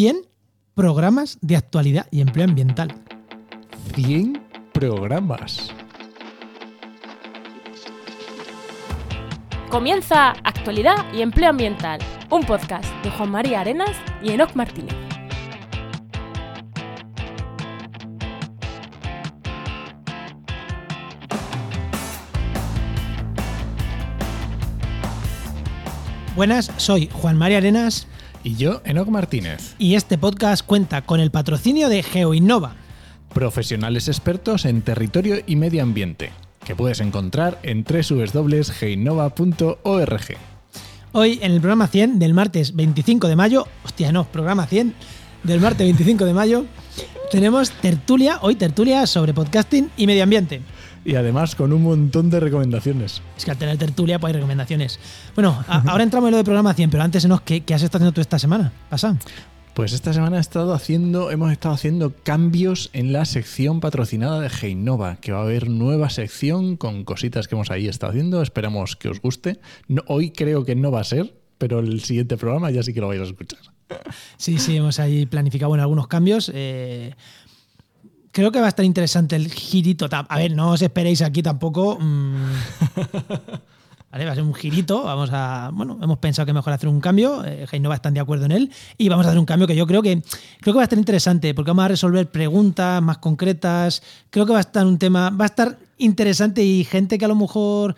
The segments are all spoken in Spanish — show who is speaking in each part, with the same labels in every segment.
Speaker 1: 100 programas de actualidad y empleo ambiental.
Speaker 2: 100 programas.
Speaker 3: Comienza Actualidad y Empleo Ambiental, un podcast de Juan María Arenas y Enoc Martínez.
Speaker 1: Buenas, soy Juan María Arenas
Speaker 2: Y yo, Enoc Martínez,
Speaker 1: y este podcast cuenta con el patrocinio de GeoInnova.
Speaker 2: profesionales expertos en territorio y medio ambiente, que puedes encontrar en www.geinova.org.
Speaker 1: Hoy en el programa 100 del martes 25 de mayo, hostia, no, programa 100 del martes 25 de mayo, tenemos tertulia, hoy tertulia sobre podcasting y medio ambiente.
Speaker 2: Y además con un montón de recomendaciones.
Speaker 1: Es que al tener tertulia pues hay recomendaciones. Bueno, a- ahora entramos en lo de programa 100, pero antes, Enos, ¿qué, qué has estado haciendo tú esta semana? Pasa.
Speaker 2: Pues esta semana he estado haciendo, hemos estado haciendo cambios en la sección patrocinada de Heinova, que va a haber nueva sección con cositas que hemos ahí estado haciendo. Esperamos que os guste. No- hoy creo que no va a ser, pero el siguiente programa ya sí que lo vais a escuchar.
Speaker 1: Sí, sí, hemos ahí planificado bueno, algunos cambios. eh, creo que va a estar interesante el girito. A ver, no os esperéis aquí tampoco. mm, Vale, va a ser un girito. Vamos a. Bueno, hemos pensado que es mejor hacer un cambio. Eh, Heinova están de acuerdo en él. Y vamos a hacer un cambio que yo creo que creo que va a estar interesante. Porque vamos a resolver preguntas más concretas. Creo que va a estar un tema. Va a estar interesante y gente que a lo mejor.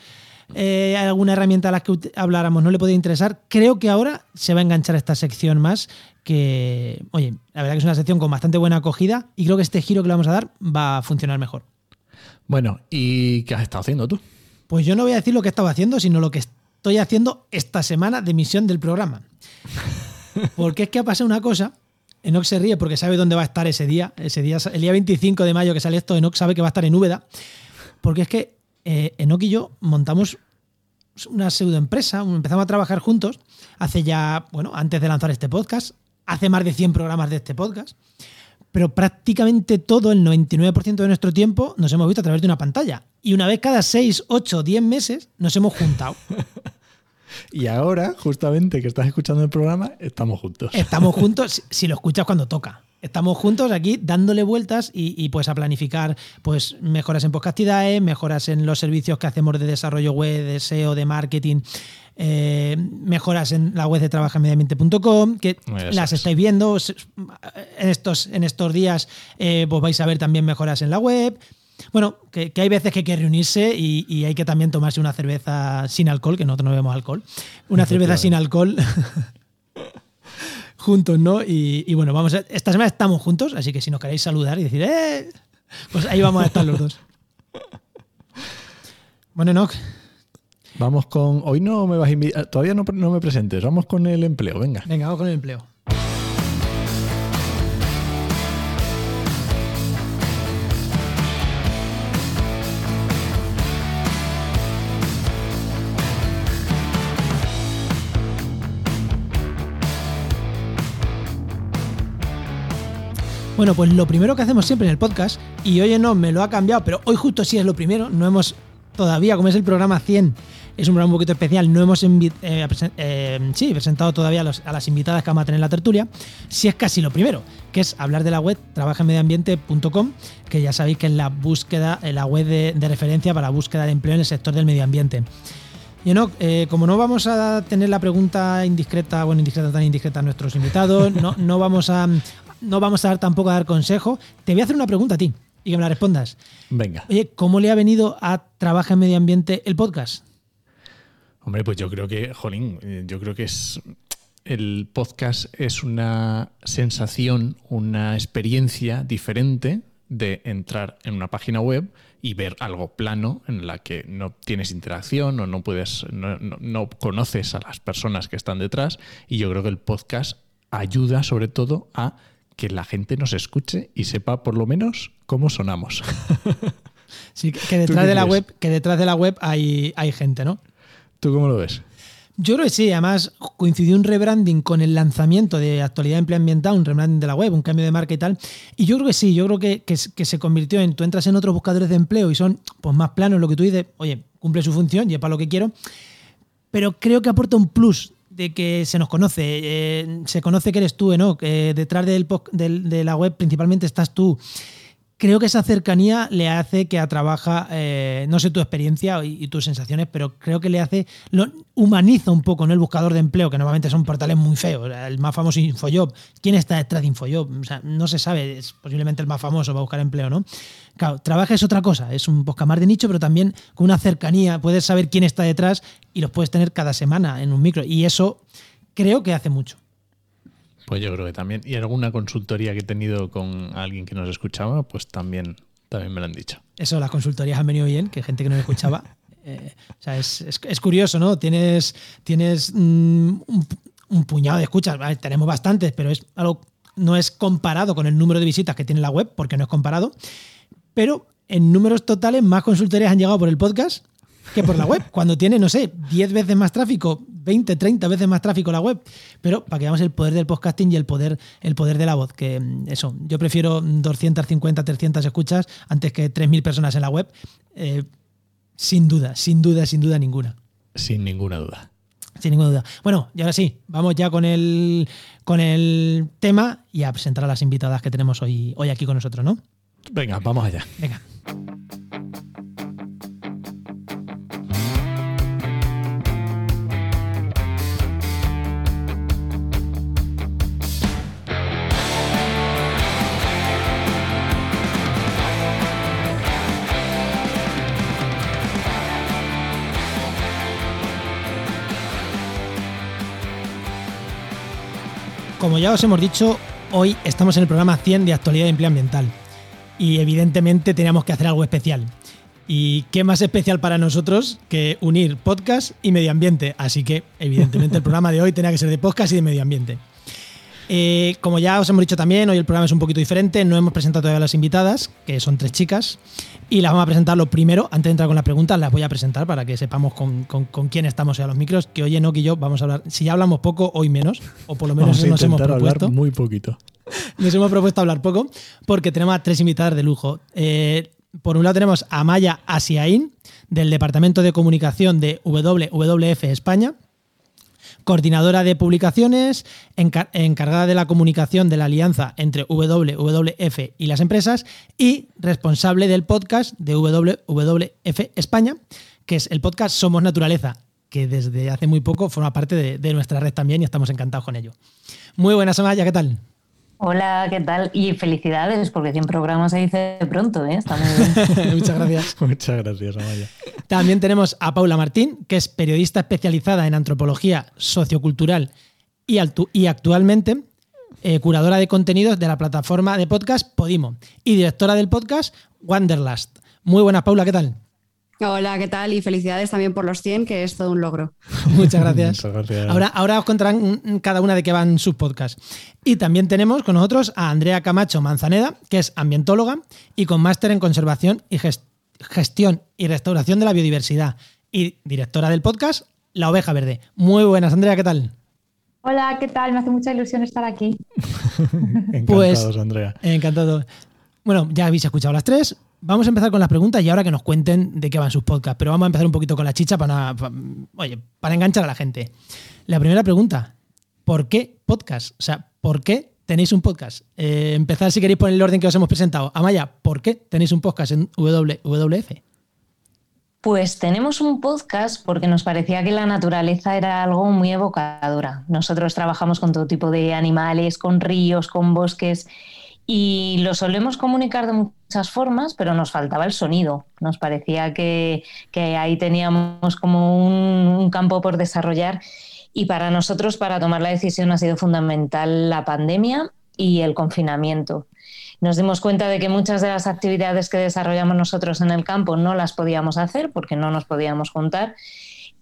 Speaker 1: eh, alguna herramienta a la que habláramos no le podía interesar. Creo que ahora se va a enganchar esta sección más. Que, oye, la verdad que es una sección con bastante buena acogida. Y creo que este giro que le vamos a dar va a funcionar mejor.
Speaker 2: Bueno, ¿y qué has estado haciendo tú?
Speaker 1: Pues yo no voy a decir lo que estaba haciendo, sino lo que estoy haciendo esta semana de emisión del programa. Porque es que ha pasado una cosa. Enoch se ríe porque sabe dónde va a estar ese día. Ese día, el día 25 de mayo que sale esto, Enoch sabe que va a estar en Úbeda. Porque es que eh, Enoch y yo montamos una pseudoempresa, empezamos a trabajar juntos hace ya, bueno, antes de lanzar este podcast, hace más de 100 programas de este podcast pero prácticamente todo, el 99% de nuestro tiempo, nos hemos visto a través de una pantalla. Y una vez cada 6, 8, 10 meses nos hemos juntado.
Speaker 2: Y ahora, justamente que estás escuchando el programa, estamos juntos.
Speaker 1: Estamos juntos, si- si lo escuchas cuando toca. Estamos juntos aquí dándole vueltas y, y, pues a planificar pues mejoras en podcastidae, mejoras en los servicios que hacemos de desarrollo web, de SEO, de marketing, eh, mejoras en la web de trabajamediambiente.com, que las
Speaker 2: es.
Speaker 1: estáis viendo en estos, en estos días, eh, pues vais a ver también mejoras en la web. Bueno, que, que hay veces que hay que reunirse y, y hay que también tomarse una cerveza sin alcohol, que nosotros no bebemos alcohol, una cerveza sin alcohol juntos, ¿no? Y, y bueno, vamos a, esta semana estamos juntos, así que si nos queréis saludar y decir, ¡eh! Pues ahí vamos a estar los dos. Bueno, Enoch,
Speaker 2: Vamos con. Hoy no me vas a invitar. Todavía no, no me presentes. Vamos con el empleo. Venga.
Speaker 1: venga, vamos con el empleo. Bueno, pues lo primero que hacemos siempre en el podcast, y hoy no me lo ha cambiado, pero hoy justo sí es lo primero, no hemos todavía, como es el programa 100, es un programa un poquito especial, no hemos eh, eh, sí, presentado todavía a, las invitadas que vamos a tener en la tertulia, sí es casi lo primero, que es hablar de la web trabajamediambiente.com, que ya sabéis que es la búsqueda, eh, la web de, referencia para búsqueda de empleo en el sector del medio ambiente. Y Enoch, eh, como no vamos a tener la pregunta indiscreta, bueno, indiscreta tan indiscreta a nuestros invitados, no, no vamos a no vamos a dar tampoco a dar consejo, te voy a hacer una pregunta a ti y que me la respondas.
Speaker 2: Venga.
Speaker 1: Oye, ¿cómo le ha venido a Trabaja en Medio Ambiente el podcast?
Speaker 2: Hombre, pues yo creo que, jolín, eh, yo creo que es. El podcast es una sensación, una experiencia diferente de entrar en una página web y ver algo plano en la que no tienes interacción o no puedes, no, no- no conoces a las personas que están detrás. Y yo creo que el podcast ayuda sobre todo a que la gente nos escuche y sepa por lo menos cómo sonamos.
Speaker 1: Sí, que, detrás de la web, que detrás de la web hay, hay gente, ¿no?
Speaker 2: ¿Tú cómo lo ves?
Speaker 1: Yo creo que sí, además coincidió un rebranding con el lanzamiento de actualidad empleo ambiental, un rebranding de la web, un cambio de marca y tal. Y yo creo que sí, yo creo que, que, que se convirtió en, tú entras en otros buscadores de empleo y son pues más planos lo que tú dices, oye, cumple su función y es para lo que quiero, pero creo que aporta un plus de que se nos conoce, eh, se conoce que eres tú, ¿no? Que detrás del, de la web principalmente estás tú creo que esa cercanía le hace que a trabaja, eh, no sé tu experiencia y, tus sensaciones, pero creo que le hace, lo humaniza un poco, ¿no? El buscador de empleo, que normalmente son portales muy feos. El más famoso Infojob. ¿Quién está detrás de Infojob? O sea, no se sabe, es posiblemente el más famoso para buscar empleo, ¿no? Claro, trabaja es otra cosa, es un más de nicho, pero también con una cercanía, puedes saber quién está detrás y los puedes tener cada semana en un micro. Y eso creo que hace mucho.
Speaker 2: Pues yo creo que también. Y alguna consultoría que he tenido con alguien que nos escuchaba, pues también, también me lo han dicho.
Speaker 1: Eso, las consultorías han venido bien, que gente que no escuchaba. Eh, o sea, es, curioso, ¿no? Tienes, tienes mm, un, puñado de escuchas, tenemos bastantes, pero es algo, no es comparado con el número de visitas que tiene la web, porque no es comparado. Pero en números totales, más consultorías han llegado por el podcast que por la web. Cuando tiene, no sé, 10 veces más tráfico, 20, 30 veces más tráfico la web. Pero para que veamos el poder del podcasting y el poder, el poder de la voz. Que mm, eso, yo prefiero 250, 300 escuchas antes que 3.000 personas en la web. Eh, sin duda, sin duda, sin duda ninguna.
Speaker 2: Sin ninguna duda.
Speaker 1: Sin ninguna duda. Bueno, y ahora sí, vamos ya con el, con el tema y a presentar a las invitadas que tenemos hoy, hoy aquí con nosotros, ¿no?
Speaker 2: Venga, vamos allá.
Speaker 1: Venga. Como ya os hemos dicho, hoy estamos en el programa 100 de actualidad de empleo ambiental y evidentemente teníamos que hacer algo especial. ¿Y qué más especial para nosotros que unir podcast y medio ambiente? Así que evidentemente el programa de hoy tenía que ser de podcast y de medio ambiente. Eh, como ya os hemos dicho también, hoy el programa es un poquito diferente. No hemos presentado todavía a las invitadas, que son tres chicas, y las vamos a presentar lo primero. Antes de entrar con las preguntas, las voy a presentar para que sepamos con, quién estamos a los micros. Que hoy Enoch y yo vamos a hablar. Si ya hablamos poco, hoy menos, o por lo menos
Speaker 2: vamos
Speaker 1: nos hemos propuesto.
Speaker 2: Hablar muy poquito.
Speaker 1: Nos hemos propuesto hablar poco, porque tenemos a tres invitadas de lujo. Eh, por un lado tenemos a Maya Asiaín, del Departamento de Comunicación de WWF España coordinadora de publicaciones, encargada de la comunicación de la alianza entre WWF y las empresas y responsable del podcast de WWF España, que es el podcast Somos Naturaleza, que desde hace muy poco forma parte de, de nuestra red también y estamos encantados con ello. Muy buenas, Amaya, ¿qué tal?
Speaker 4: Hola, ¿qué tal? Y felicidades, porque 100 programas se dice pronto, ¿eh? Está muy
Speaker 1: bien. Muchas gracias.
Speaker 2: Muchas gracias, Amaya.
Speaker 1: También tenemos a Paula Martín, que es periodista especializada en antropología sociocultural y, y actualmente eh, curadora de contenidos de la plataforma de podcast Podimo y directora del podcast Wanderlust. Muy buenas, Paula, ¿qué tal?
Speaker 5: Hola, ¿qué tal? Y felicidades también por los 100, que es todo un logro.
Speaker 1: Muchas gracias. Ahora, ahora os contarán cada una de qué van sus podcasts. Y también tenemos con nosotros a Andrea Camacho Manzaneda, que es ambientóloga y con máster en conservación y gestión y restauración de la biodiversidad y directora del podcast La Oveja Verde. Muy buenas, Andrea, ¿qué tal?
Speaker 6: Hola, ¿qué tal? Me hace mucha ilusión estar aquí.
Speaker 2: Encantados, pues, Andrea.
Speaker 1: Encantado. Bueno, ya habéis escuchado las tres. Vamos a empezar con las preguntas y ahora que nos cuenten de qué van sus podcasts. Pero vamos a empezar un poquito con la chicha para, oye, para enganchar a la gente. La primera pregunta, ¿por qué podcast? O sea, ¿por qué tenéis un podcast? Eh, empezar si queréis por el orden que os hemos presentado. Amaya, ¿por qué tenéis un podcast en WWF?
Speaker 4: Pues tenemos un podcast porque nos parecía que la naturaleza era algo muy evocadora. Nosotros trabajamos con todo tipo de animales, con ríos, con bosques y lo solemos comunicar de muchas formas, pero nos faltaba el sonido. Nos parecía que, ahí teníamos como un, campo por desarrollar y para nosotros, para tomar la decisión, ha sido fundamental la pandemia y el confinamiento. Nos dimos cuenta de que muchas de las actividades que desarrollamos nosotros en el campo no las podíamos hacer porque no nos podíamos juntar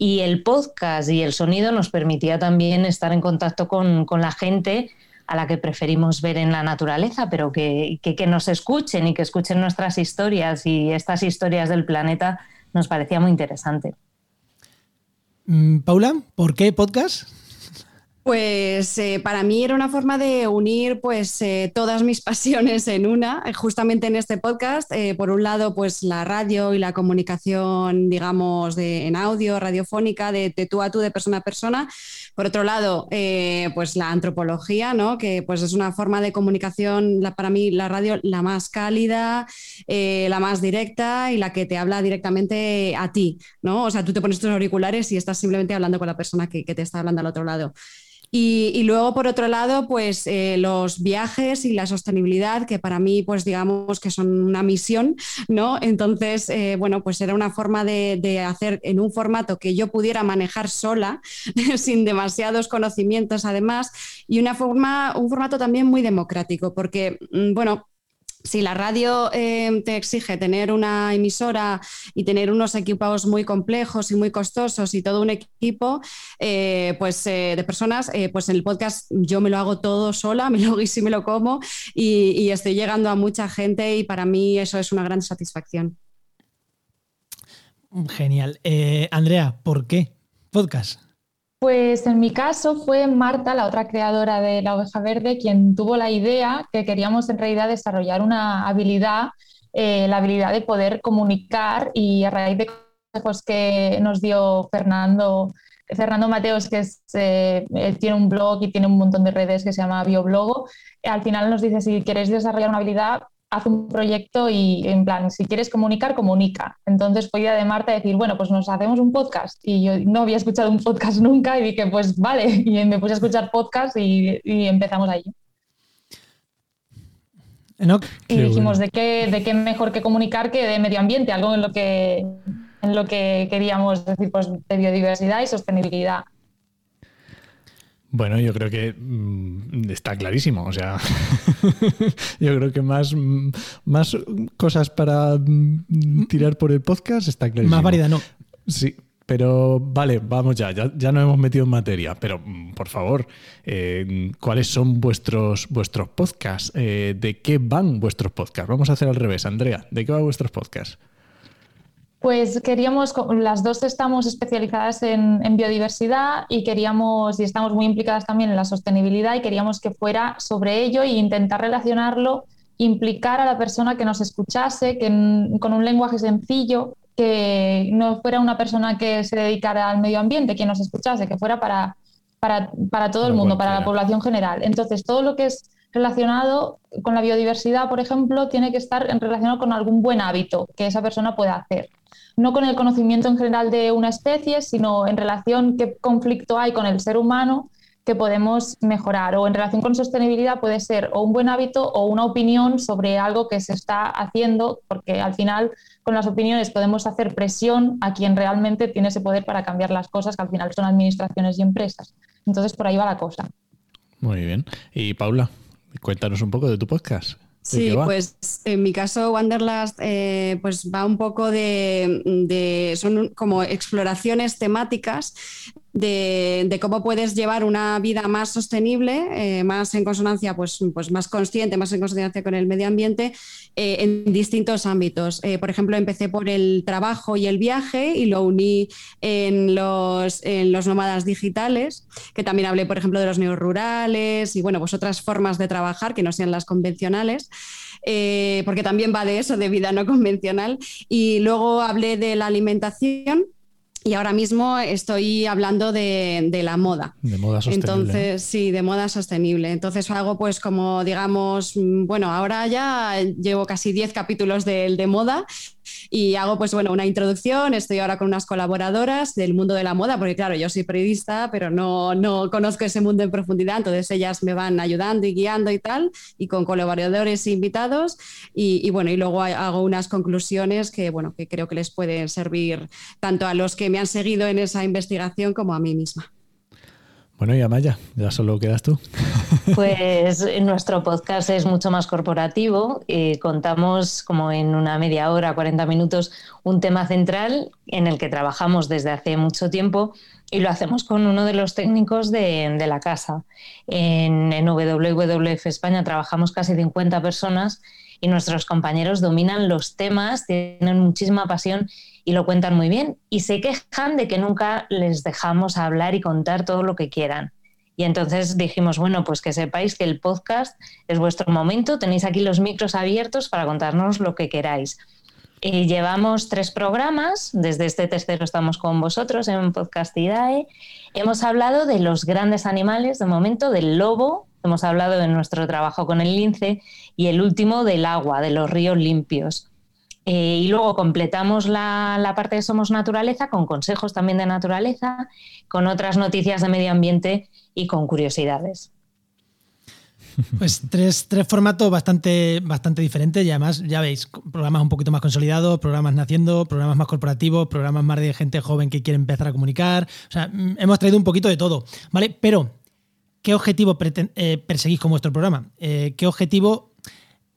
Speaker 4: y el podcast y el sonido nos permitía también estar en contacto con, la gente a la que preferimos ver en la naturaleza, pero que, nos escuchen y que escuchen nuestras historias y estas historias del planeta nos parecía muy interesante.
Speaker 1: Mm, Paula, ¿por qué podcast?
Speaker 5: Pues eh, para mí era una forma de unir pues eh, todas mis pasiones en una, eh, justamente en este podcast. por un lado, pues la radio y la comunicación, digamos, de, en audio, radiofónica, de, tú a tú, de persona a persona. Por otro lado, pues la antropología, ¿no? Que pues es una forma de comunicación, para mí la radio la más cálida, la más directa y la que te habla directamente a ti, ¿no? O sea, tú te pones tus auriculares y estás simplemente hablando con la persona que te está hablando al otro lado. Y, luego, por otro lado, pues eh, los viajes y la sostenibilidad, que para mí, pues digamos que son una misión, ¿no? Entonces, eh, bueno, pues era una forma de, hacer en un formato que yo pudiera manejar sola, sin demasiados conocimientos además, y una forma, un formato también muy democrático, porque, mm, bueno, si la radio eh, te exige tener una emisora y tener unos equipos muy complejos y muy costosos y todo un equipo eh, pues, eh, de personas, pues en el podcast yo me lo hago todo sola, me lo guiso y me lo como y estoy llegando a mucha gente y para mí eso es una gran satisfacción.
Speaker 1: Genial. Andrea, ¿por qué podcast?
Speaker 6: Pues en mi caso fue Marta, la otra creadora de la oveja verde, quien tuvo la idea que queríamos en realidad desarrollar una habilidad, eh, la habilidad de poder comunicar y a raíz de consejos que nos dio Fernando, Fernando Mateos, que eh, tiene un blog y tiene un montón de redes que se llama Bioblogo, al final nos dice si queréis desarrollar una habilidad, haz un proyecto y en plan, si quieres comunicar, comunica. Entonces fue idea de Marta decir, bueno, pues nos hacemos un podcast. Y yo no había escuchado un podcast nunca y dije, pues vale, y me puse a escuchar podcast y, empezamos ahí. Y dijimos, ¿de qué, ¿de qué mejor que comunicar que de medio ambiente? Algo en lo que, en lo que queríamos decir, pues de biodiversidad y sostenibilidad.
Speaker 2: Bueno, yo creo que mm, está clarísimo. O sea, yo creo que más, más cosas para mm, tirar por el podcast está clarísimo.
Speaker 1: Más variedad, no.
Speaker 2: Sí, pero vale, vamos ya, ya, ya nos hemos metido en materia, pero mm, por favor, eh, ¿cuáles son vuestros, vuestros podcasts? Eh, ¿De qué van vuestros podcasts? Vamos a hacer al revés, Andrea, ¿de qué van vuestros podcasts?
Speaker 6: Pues queríamos, las dos estamos especializadas en, biodiversidad y queríamos, y estamos muy implicadas también en la sostenibilidad y queríamos que fuera sobre ello e intentar relacionarlo, implicar a la persona que nos escuchase, que con un lenguaje sencillo, que no fuera una persona que se dedicara al medio ambiente, que nos escuchase, que fuera para, para, todo el mundo, para la población general. Entonces, todo lo que es relacionado con la biodiversidad, por ejemplo, tiene que estar relacionado con algún buen hábito que esa persona pueda hacer no con el conocimiento en general de una especie, sino en relación qué conflicto hay con el ser humano que podemos mejorar. O en relación con sostenibilidad puede ser o un buen hábito o una opinión sobre algo que se está haciendo, porque al final con las opiniones podemos hacer presión a quien realmente tiene ese poder para cambiar las cosas, que al final son administraciones y empresas. Entonces por ahí va la cosa.
Speaker 2: Muy bien. Y Paula, cuéntanos un poco de tu podcast.
Speaker 5: Sí, pues en mi caso Wanderlust eh, pues va un poco de, de, son como exploraciones temáticas de, cómo puedes llevar una vida más sostenible, eh, más en consonancia, pues, pues más consciente, más en consonancia con el medio ambiente eh, en distintos ámbitos. Eh, por ejemplo, empecé por el trabajo y el viaje y lo uní en los, en los nómadas digitales, que también hablé, por ejemplo, de los neorurales y bueno, pues otras formas de trabajar que no sean las convencionales. porque también va de eso, de vida no convencional. Y luego hablé de la alimentación, y ahora mismo estoy hablando de, la moda.
Speaker 2: De moda sostenible.
Speaker 5: Entonces, sí, de moda sostenible. Entonces hago pues como, digamos, mm, bueno, ahora ya llevo casi 10 capítulos de, de moda y hago pues bueno una introducción, estoy ahora con unas colaboradoras del mundo de la moda, porque claro, yo soy periodista, pero no, no conozco ese mundo en profundidad, entonces ellas me van ayudando y guiando y tal, y con colaboradores e invitados, y, y bueno, y luego hago unas conclusiones que bueno, que creo que les pueden servir tanto a los que me han seguido en esa investigación como a mí misma.
Speaker 2: Bueno, y Amaya, ya solo quedas tú.
Speaker 4: Pues nuestro podcast es mucho más corporativo. y contamos como en una media hora, 40 minutos, un tema central en el que trabajamos desde hace mucho tiempo y lo hacemos con uno de los técnicos de, la casa. En, en WWF España trabajamos casi 50 personas y nuestros compañeros dominan los temas, tienen muchísima pasión y lo cuentan muy bien y se quejan de que nunca les dejamos hablar y contar todo lo que quieran. Y entonces dijimos, bueno, pues que sepáis que el podcast es vuestro momento, tenéis aquí los micros abiertos para contarnos lo que queráis. Y llevamos tres programas, desde este tercero estamos con vosotros en Podcast IDAE. Hemos hablado de los grandes animales, de momento del lobo, hemos hablado de nuestro trabajo con el lince y el último del agua, de los ríos limpios. Eh, y luego completamos la, parte de Somos Naturaleza con consejos también de naturaleza, con otras noticias de medio ambiente y con curiosidades.
Speaker 1: Pues tres, tres, formatos bastante, bastante diferentes y además, ya veis, programas un poquito más consolidados, programas naciendo, programas más corporativos, programas más de gente joven que quiere empezar a comunicar. O sea, mm, hemos traído un poquito de todo, ¿vale? Pero, ¿qué objetivo eh, perseguís con vuestro programa? Eh, ¿Qué objetivo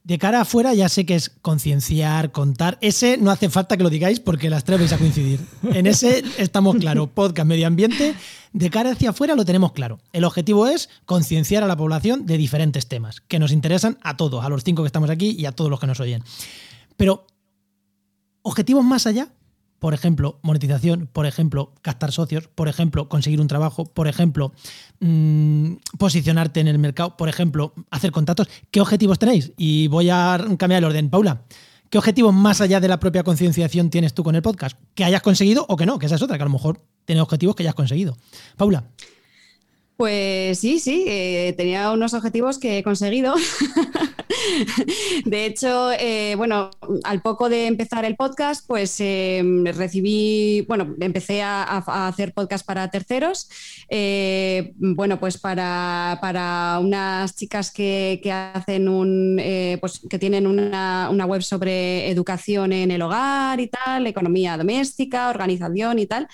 Speaker 1: de cara afuera ya sé que es concienciar, contar. Ese no hace falta que lo digáis porque las tres vais a coincidir. En ese estamos claros. Podcast, medio ambiente. De cara hacia afuera lo tenemos claro. El objetivo es concienciar a la población de diferentes temas que nos interesan a todos, a los cinco que estamos aquí y a todos los que nos oyen. Pero, objetivos más allá, por ejemplo, monetización, por ejemplo, captar socios, por ejemplo, conseguir un trabajo, por ejemplo, mmm, posicionarte en el mercado, por ejemplo, hacer contactos. ¿Qué objetivos tenéis? Y voy a cambiar el orden. Paula, ¿qué objetivos más allá de la propia concienciación tienes tú con el podcast? Que hayas conseguido o que no, que esa es otra, que a lo mejor tienes objetivos que hayas conseguido. Paula.
Speaker 5: Pues sí, sí, eh, tenía unos objetivos que he conseguido. de hecho, eh, bueno, al poco de empezar el podcast, pues eh, recibí, bueno, empecé a, hacer podcast para terceros. bueno, pues para, para unas chicas que, que hacen un, pues que tienen una, una, web sobre educación en el hogar y tal, economía doméstica, organización y tal.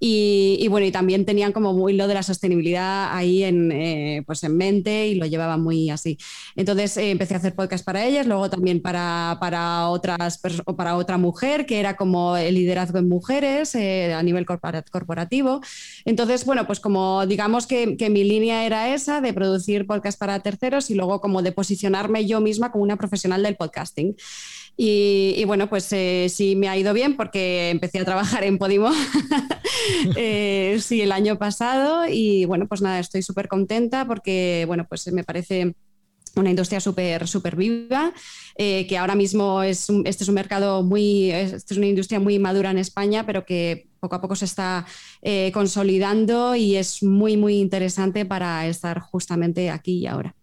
Speaker 5: Y, y bueno, y también tenían como muy lo de la sostenibilidad ahí en, eh, pues en mente y lo llevaba muy así. Entonces eh, empecé a hacer podcast para ellas, luego también para, para, otras, para otra mujer, que era como el liderazgo en mujeres eh, a nivel corporativo. Entonces, bueno, pues como digamos que, que, mi línea era esa, de producir podcast para terceros y luego como de posicionarme yo misma como una profesional del podcasting. Y, bueno, pues sí me ha ido bien porque empecé a trabajar en Podimo sí, el año pasado y bueno, pues nada, estoy súper contenta porque, bueno, pues me parece una industria súper súper viva, eh, que ahora mismo es este es un mercado muy, este es una industria muy madura en España, pero que poco a poco se está eh, consolidando y es muy, muy interesante para estar justamente aquí y ahora.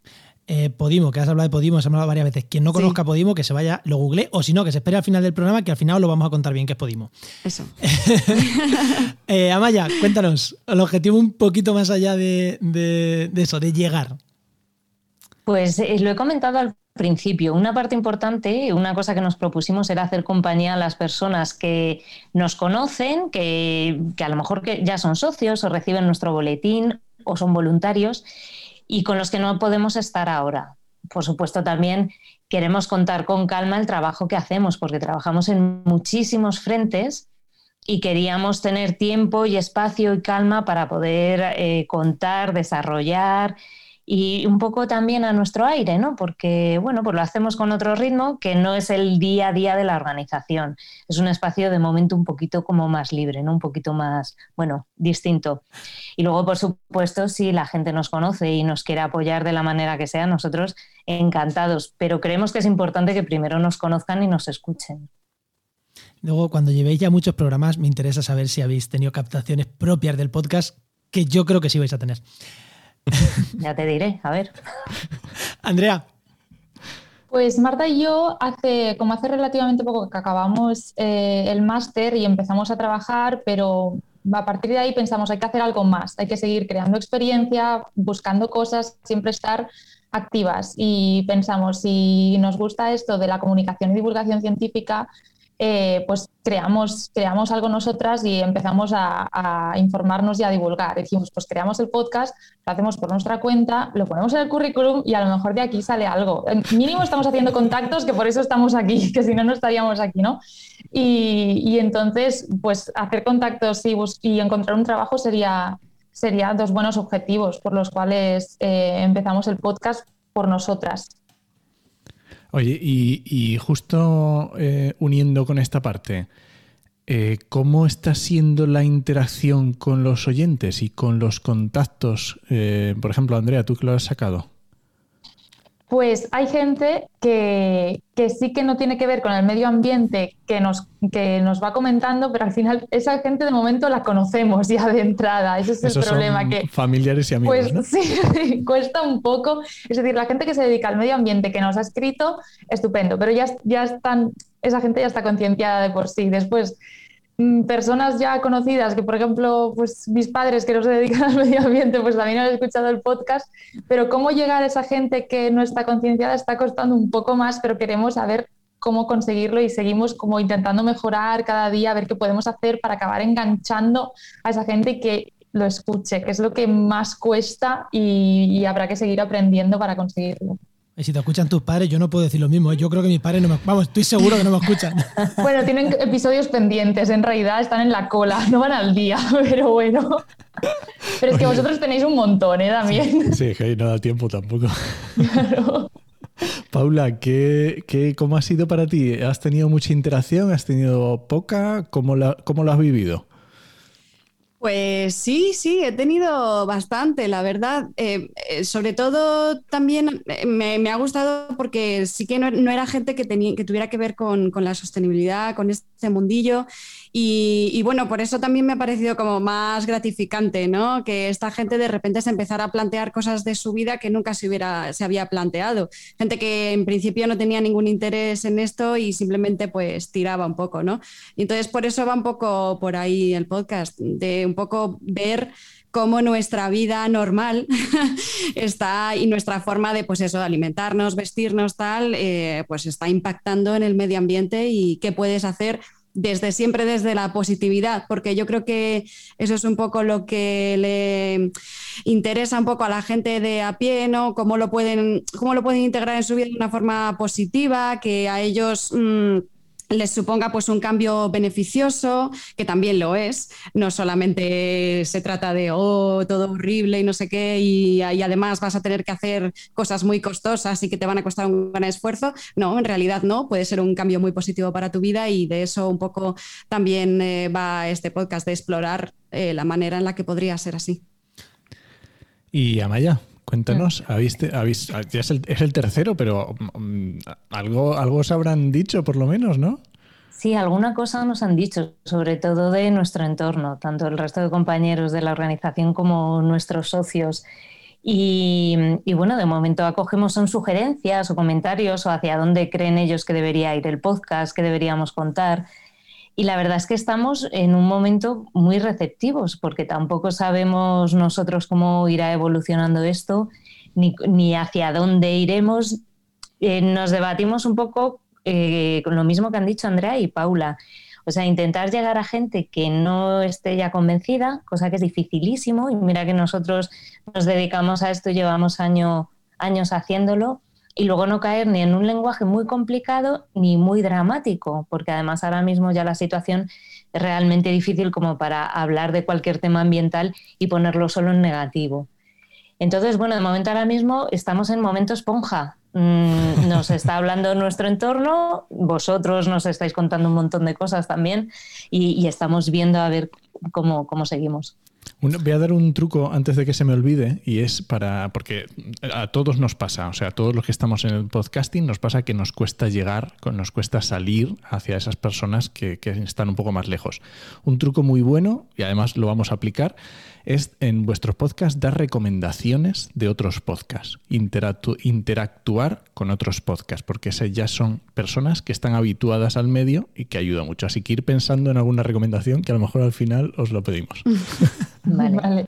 Speaker 1: Eh, Podimo, que has hablado de Podimo, has hablado varias veces. Quien no conozca Podimo, que se vaya, lo google, o si no, que se espere al final del programa, que al final lo vamos a contar bien qué es Podimo.
Speaker 5: Eso.
Speaker 1: eh, Amaya, cuéntanos, el objetivo un poquito más allá de, eso, de llegar.
Speaker 4: Pues eh, lo he comentado al principio. Una parte importante, una cosa que nos propusimos era hacer compañía a las personas que nos conocen, que, que a lo mejor que ya son socios o reciben nuestro boletín o son voluntarios y con los que no podemos estar ahora. Por supuesto, también queremos contar con calma el trabajo que hacemos, porque trabajamos en muchísimos frentes y queríamos tener tiempo y espacio y calma para poder eh, contar, desarrollar y un poco también a nuestro aire, ¿no? Porque, bueno, pues lo hacemos con otro ritmo que no es el día a día de la organización. Es un espacio de momento un poquito como más libre, ¿no? Un poquito más, bueno, distinto. Y luego, por supuesto, si la gente nos conoce y nos quiere apoyar de la manera que sea, nosotros encantados, pero creemos que es importante que primero nos conozcan y nos escuchen.
Speaker 1: Luego, cuando llevéis ya muchos programas, me interesa saber si habéis tenido captaciones propias del podcast, que yo creo que sí vais a tener.
Speaker 4: ya te diré, a ver.
Speaker 1: Andrea.
Speaker 6: Pues Marta y yo hace, como hace relativamente poco que acabamos eh, el máster y empezamos a trabajar, pero a partir de ahí pensamos hay que hacer algo más, hay que seguir creando experiencia, buscando cosas, siempre estar activas y pensamos si nos gusta esto de la comunicación y divulgación científica, eh, pues creamos, creamos algo nosotras y empezamos a, informarnos y a divulgar. Decimos, pues creamos el podcast, lo hacemos por nuestra cuenta, lo ponemos en el currículum y a lo mejor de aquí sale algo. mínimo estamos haciendo contactos, que por eso estamos aquí, que si no, no estaríamos aquí, ¿no? Y, entonces, pues hacer contactos y, y encontrar un trabajo sería, sería dos buenos objetivos por los cuales eh, empezamos el podcast por nosotras.
Speaker 2: Oye, y, justo eh, uniendo con esta parte, eh, ¿cómo está siendo la interacción con los oyentes y con los contactos? Eh, por ejemplo, Andrea, ¿tú que lo has sacado?
Speaker 6: Pues hay gente que, sí que no tiene que ver con el medio ambiente que nos, que nos va comentando, pero al final esa gente de momento la conocemos ya de entrada. Ese es el problema. que
Speaker 2: Familiares y amigos.
Speaker 6: Pues sí, cuesta un poco. Es decir, la gente que se dedica al medio ambiente que nos ha escrito, estupendo, pero ya, ya están, esa gente ya está concienciada de por sí. Después personas ya conocidas, que por ejemplo, pues mis padres que no se dedican al medio ambiente, pues también han escuchado el podcast, pero cómo llegar a esa gente que no está concienciada está costando un poco más, pero queremos saber cómo conseguirlo y seguimos como intentando mejorar cada día, a ver qué podemos hacer para acabar enganchando a esa gente que lo escuche, que es lo que más cuesta y habrá que seguir aprendiendo para conseguirlo.
Speaker 1: Y si te escuchan tus padres, yo no puedo decir lo mismo. ¿eh? Yo creo que mis padres no me. Vamos, estoy seguro que no me escuchan.
Speaker 6: Bueno, tienen episodios pendientes, en realidad están en la cola, no van al día, pero bueno. Pero es que vosotros tenéis un montón, ¿eh? También.
Speaker 2: Sí, que no da tiempo tampoco. Claro. Paula, ¿qué, qué, cómo ha sido para ti? ¿Has tenido mucha interacción? ¿Has tenido poca? ¿Cómo, la, cómo lo has vivido?
Speaker 5: Pues sí, sí, he tenido bastante, la verdad. Eh, eh, sobre todo también eh, me, ha gustado porque sí que no, era gente que, que tuviera que ver con, la sostenibilidad, con este mundillo. Y, bueno, por eso también me ha parecido como más gratificante, ¿no? Que esta gente de repente se empezara a plantear cosas de su vida que nunca se, hubiera, se había planteado. Gente que en principio no tenía ningún interés en esto y simplemente pues tiraba un poco, ¿no? entonces por eso va un poco por ahí el podcast, de un poco ver cómo nuestra vida normal está y nuestra forma de, pues eso, alimentarnos, vestirnos, tal, eh, pues está impactando en el medio ambiente y qué puedes hacer desde siempre desde la positividad, porque yo creo que eso es un poco lo que le interesa un poco a la gente de a pie, ¿no? Cómo lo pueden, cómo lo pueden integrar en su vida de una forma positiva, que a ellos mm, les suponga pues un cambio beneficioso, que también lo es, no solamente se trata de oh, todo horrible y no sé qué, y, además vas a tener que hacer cosas muy costosas y que te van a costar un gran esfuerzo. No, en realidad no, puede ser un cambio muy positivo para tu vida y de eso un poco también eh, va este podcast de explorar eh, la manera en la que podría ser así.
Speaker 2: Y Amaya, Cuéntanos, ¿habéis, ya es el, tercero, pero mm, algo, algo os habrán dicho por lo menos, ¿no?
Speaker 4: Sí, alguna cosa nos han dicho, sobre todo de nuestro entorno, tanto el resto de compañeros de la organización como nuestros socios. Y, y, bueno, de momento acogemos son sugerencias o comentarios o hacia dónde creen ellos que debería ir el podcast, que deberíamos contar. Y la verdad es que estamos en un momento muy receptivos, porque tampoco sabemos nosotros cómo irá evolucionando esto, ni, hacia dónde iremos. Eh, nos debatimos un poco eh, con lo mismo que han dicho Andrea y Paula. O sea, intentar llegar a gente que no esté ya convencida, cosa que es dificilísimo, y mira que nosotros nos dedicamos a esto, llevamos años haciéndolo, y luego no caer ni en un lenguaje muy complicado ni muy dramático, porque además ahora mismo ya la situación es realmente difícil como para hablar de cualquier tema ambiental y ponerlo solo en negativo. Entonces, bueno, de momento ahora mismo estamos en momento esponja. Mm, nos está hablando nuestro entorno, vosotros nos estáis contando un montón de cosas también y, estamos viendo a ver cómo, cómo seguimos
Speaker 2: voy a dar un truco antes de que se me olvide y es para, porque a todos nos pasa, o sea, a todos los que estamos en el podcasting nos pasa que nos cuesta llegar, nos cuesta salir hacia esas personas que, que están un poco más lejos. Un truco muy bueno, y además lo vamos a aplicar, es en vuestro podcast dar recomendaciones de otros podcasts, interactuar con otros podcasts, porque esas ya son personas que están habituadas al medio y que ayuda mucho. Así que ir pensando en alguna recomendación que a lo mejor al final os lo pedimos.
Speaker 4: vale.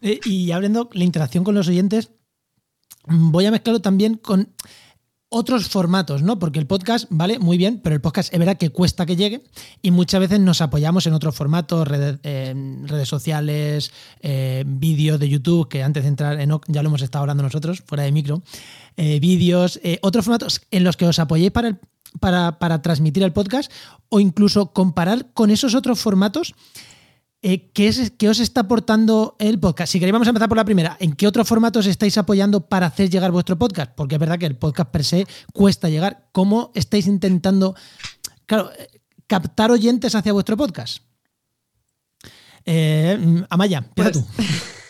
Speaker 1: Eh, y hablando la interacción con los oyentes, voy a mezclarlo también con otros formatos, ¿no? Porque el podcast, vale, muy bien, pero el podcast es verdad que cuesta que llegue y muchas veces nos apoyamos en otros formatos, redes, redes sociales, eh, vídeos de YouTube, que antes de entrar en ya lo hemos estado hablando nosotros, fuera de micro, eh, vídeos, eh, otros formatos en los que os apoyéis para, para, para transmitir el podcast o incluso comparar con esos otros formatos eh, ¿qué, es, ¿qué, os está aportando el podcast? Si queréis, vamos a empezar por la primera. ¿En qué otros formatos estáis apoyando para hacer llegar vuestro podcast? Porque es verdad que el podcast per se cuesta llegar. ¿Cómo estáis intentando... Claro, captar oyentes hacia vuestro podcast? Eh, Amaya, empieza
Speaker 4: pues,
Speaker 1: tú.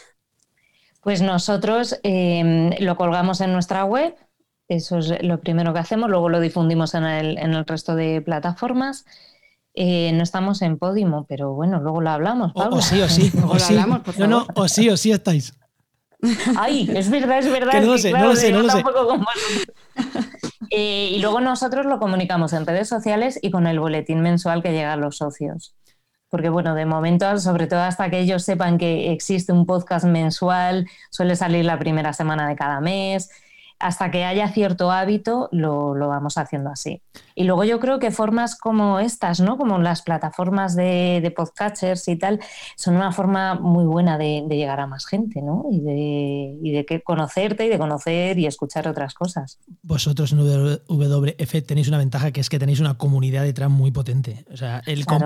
Speaker 4: Pues nosotros em, lo colgamos en nuestra web, eso es lo primero que hacemos, luego lo difundimos en el, en el resto de plataformas. Eh, no estamos en Podimo, pero bueno, luego lo hablamos.
Speaker 1: O, sí, o sí. O, sí. Hablamos, no, no, o sí, o sí estáis.
Speaker 4: Ay, es verdad, es verdad.
Speaker 1: Que no lo sé, no lo sé, no lo sé.
Speaker 4: Eh, y luego nosotros lo comunicamos en redes sociales y con el boletín mensual que llega a los socios porque bueno, de momento, sobre todo hasta que ellos sepan que existe un podcast mensual, suele salir la primera semana de cada mes, hasta que haya cierto hábito, lo, vamos haciendo así. Y luego yo creo que formas como estas, ¿no? Como las plataformas de, de podcatchers y tal, son una forma muy buena de, llegar a más gente, ¿no? Y de, y de que conocerte y de conocer y escuchar otras cosas.
Speaker 1: Vosotros en WF tenéis una ventaja que es que tenéis una comunidad detrás muy potente. O sea,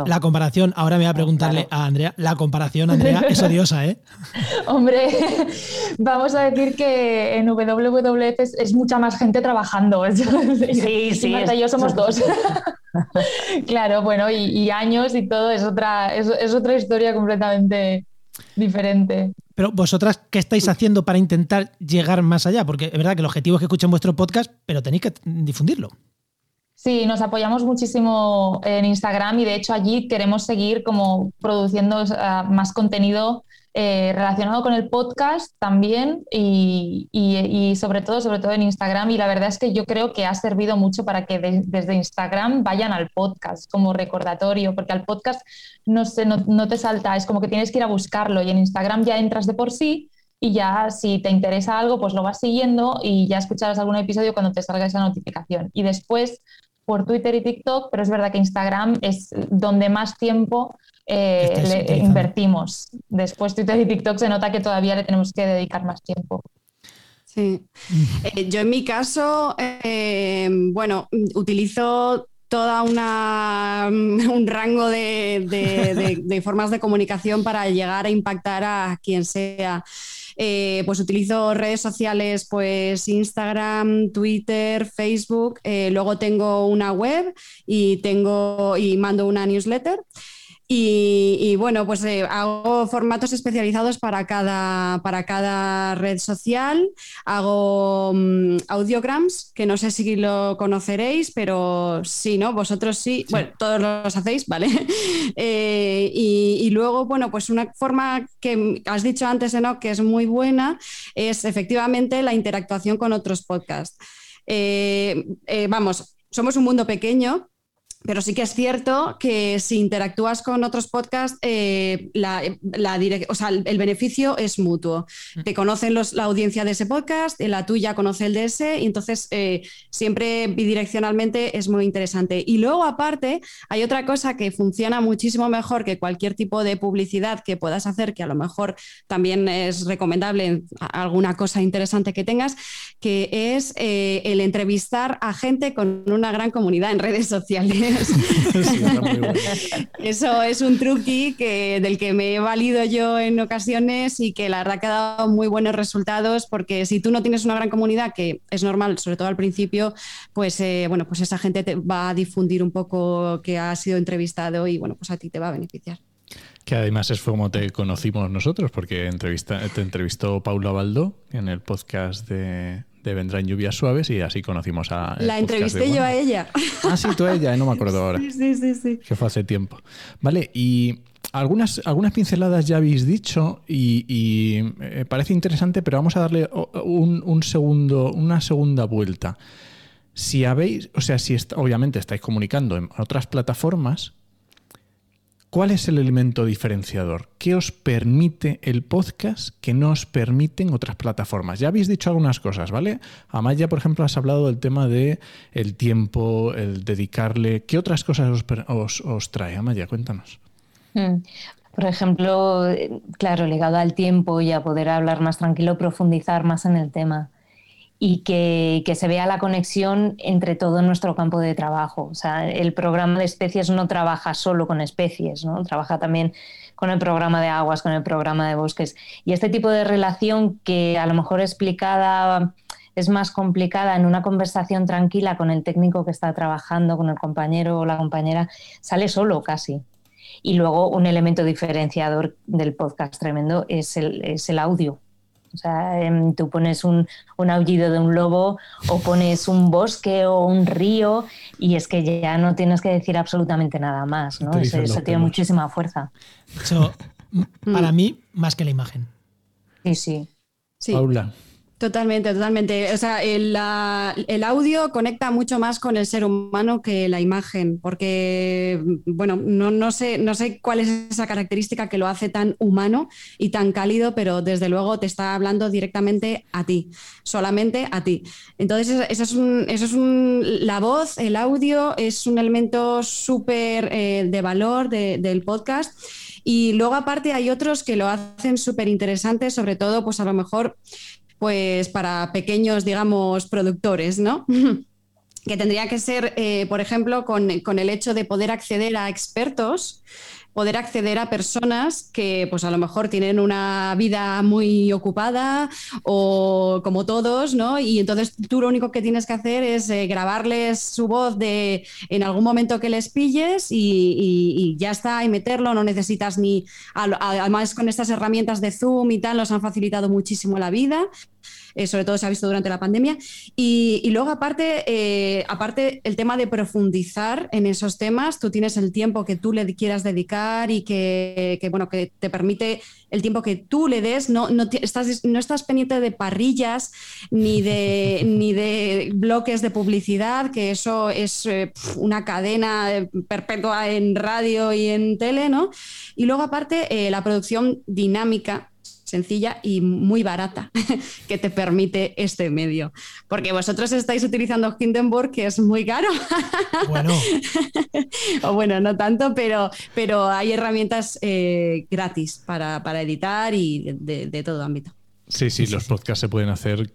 Speaker 1: la comparación, ahora me voy a preguntarle a Andrea, la comparación, Andrea, es odiosa, ¿eh?
Speaker 6: Hombre, vamos a decir que en WWF es, mucha más gente trabajando.
Speaker 4: Sí, sí.
Speaker 6: Marta y yo somos dos. claro, bueno, y, años y todo es otra, es, otra historia completamente diferente.
Speaker 1: Pero vosotras, ¿qué estáis haciendo para intentar llegar más allá? Porque es verdad que el objetivo es que escuchen vuestro podcast, pero tenéis que difundirlo.
Speaker 6: Sí, nos apoyamos muchísimo en Instagram y de hecho allí queremos seguir como produciendo más contenido eh, relacionado con el podcast también y, sobre todo, sobre todo en Instagram. Y la verdad es que yo creo que ha servido mucho para que desde Instagram vayan al podcast como recordatorio, porque al podcast no, se, no, te salta, es como que tienes que ir a buscarlo y en Instagram ya entras de por sí y ya si te interesa algo, pues lo vas siguiendo y ya escucharás algún episodio cuando te salga esa notificación. Y después por Twitter y TikTok, pero es verdad que Instagram es donde más tiempo eh, invertimos. Después Twitter y TikTok se nota que todavía le tenemos que dedicar más tiempo.
Speaker 5: Sí. Eh, yo en mi caso, eh, bueno, utilizo toda una un rango de, formas de comunicación para llegar a impactar a quien sea. pues utilizo redes sociales, pues Instagram, Twitter, Facebook. luego tengo una web y tengo y mando una newsletter. Y, bueno, pues eh, hago formatos especializados para cada, para cada red social. Hago mm, audiograms, que no sé si lo conoceréis, pero sí, ¿no? Vosotros sí. Bueno, todos los hacéis, ¿vale? Eh, y, luego, bueno, pues una forma que has dicho antes, ¿no? que es muy buena, es efectivamente la interactuación con otros podcasts. Eh, vamos, somos un mundo pequeño pero sí que es cierto que si interactúas con otros podcasts, eh, la, o sea, el, beneficio es mutuo. Mm. Te conocen los, la audiencia de ese podcast, eh, la tuya conoce el de ese, y entonces eh, siempre bidireccionalmente es muy interesante. Y luego, aparte, hay otra cosa que funciona muchísimo mejor que cualquier tipo de publicidad que puedas hacer, que a lo mejor también es recomendable alguna cosa interesante que tengas, que es el entrevistar a gente con una gran comunidad en redes sociales. Eso es un truqui que, del que me he valido yo en ocasiones y que la verdad que ha dado muy buenos resultados porque si tú no tienes una gran comunidad, que es normal, sobre todo al principio, pues eh, bueno, pues esa gente te va a difundir un poco que ha sido entrevistado y bueno, pues a ti te va a beneficiar.
Speaker 2: Que además es como te conocimos nosotros, porque entrevista, te entrevistó Paula Baldo en el podcast de, de Vendrán lluvias suaves y así conocimos a...
Speaker 5: La entrevisté yo a ella.
Speaker 2: Ah, sí, tú a ella, no me acuerdo ahora.
Speaker 5: Sí, sí, sí, sí.
Speaker 2: Que fue hace tiempo. Vale, y algunas, algunas pinceladas ya habéis dicho y, me parece interesante, pero vamos a darle un, segundo, una segunda vuelta. Si habéis, o sea, si obviamente estáis comunicando en otras plataformas, ¿Cuál es el elemento diferenciador? ¿Qué os permite el podcast que no os permiten otras plataformas? Ya habéis dicho algunas cosas, ¿vale? Amaya, por ejemplo, has hablado del tema de tiempo, el dedicarle. ¿Qué otras cosas os, trae? Amaya, cuéntanos.
Speaker 4: Mm. Por ejemplo, claro, ligado al tiempo y a poder hablar más tranquilo, profundizar más en el tema y que, se vea la conexión entre todo nuestro campo de trabajo. O sea, el programa de especies no trabaja solo con especies, ¿no? trabaja también con el programa de aguas, con el programa de bosques. Y este tipo de relación que a lo mejor explicada es más complicada en una conversación tranquila con el técnico que está trabajando, con el compañero o la compañera, sale solo casi. Y luego un elemento diferenciador del podcast tremendo es el, es el audio. O sea, em, tú pones un, aullido de un lobo o pones un bosque o un río y es que ya no tienes que decir absolutamente nada más, ¿no? Eso, tiene muchísima fuerza.
Speaker 1: Eso, para mí, más que la imagen.
Speaker 4: Sí, sí.
Speaker 5: sí. Paula. Totalmente, totalmente. O sea, el, audio conecta mucho más con el ser humano que la imagen, porque, bueno, no, no, sé, no sé cuál es esa característica que lo hace tan humano y tan cálido, pero desde luego te está hablando directamente a ti, solamente a ti. Entonces, eso es, un, eso es un, la voz, el audio es un elemento súper eh, de valor del podcast. Y luego aparte hay otros que lo hacen súper interesante, sobre todo, pues a lo mejor pues para pequeños, digamos, productores, ¿no? que tendría que ser, eh, por ejemplo, con, con, el hecho de poder acceder a expertos poder acceder a personas que pues a lo mejor tienen una vida muy ocupada o como todos, ¿no? Y entonces tú lo único que tienes que hacer es eh, grabarles su voz de en algún momento que les pilles y, ya está, y meterlo, no necesitas ni, además con estas herramientas de Zoom y tal, nos han facilitado muchísimo la vida. Eh, sobre todo se ha visto durante la pandemia. Y, luego, aparte, eh, aparte, el tema de profundizar en esos temas, tú tienes el tiempo que tú le quieras dedicar y que, bueno, que te permite el tiempo que tú le des, no, no, estás, no estás pendiente de parrillas ni de, ni de bloques de publicidad, que eso es eh, una cadena perpetua en radio y en tele, ¿no? Y luego, aparte, la producción dinámica sencilla y muy barata que te permite este medio. Porque vosotros estáis utilizando Hindenburg, que es muy caro. Bueno. o bueno, no tanto, pero, pero hay herramientas eh, gratis para, editar y de, todo ámbito.
Speaker 2: Sí, sí, los podcasts se pueden hacer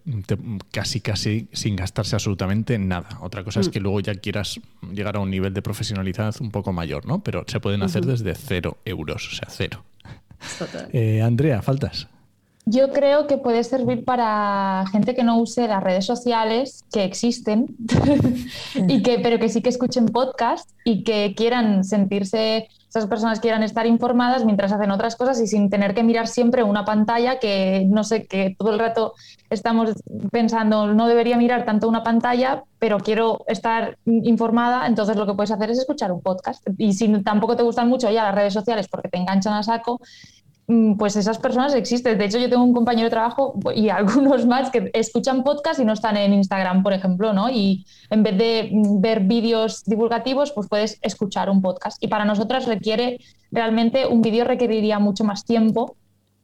Speaker 2: casi, casi sin gastarse absolutamente nada. Otra cosa es mm. que luego ya quieras llegar a un nivel de profesionalidad un poco mayor, ¿no? Pero se pueden hacer desde cero euros, o sea, cero. Eh, Andrea, faltas.
Speaker 6: Yo creo que puede servir para gente que no use las redes sociales, que existen, y que, pero que sí que escuchen podcast y que quieran sentirse, esas personas quieran estar informadas mientras hacen otras cosas y sin tener que mirar siempre una pantalla que no sé, que todo el rato estamos pensando, no debería mirar tanto una pantalla, pero quiero estar informada, entonces lo que puedes hacer es escuchar un podcast. Y si tampoco te gustan mucho ya las redes sociales porque te enganchan a saco, pues esas personas existen. De hecho, yo tengo un compañero de trabajo y algunos más que escuchan podcast y no están en Instagram, por ejemplo, ¿no? Y en vez de mm, ver vídeos divulgativos, pues puedes escuchar un podcast. Y para nosotras requiere, realmente, un vídeo requeriría mucho más tiempo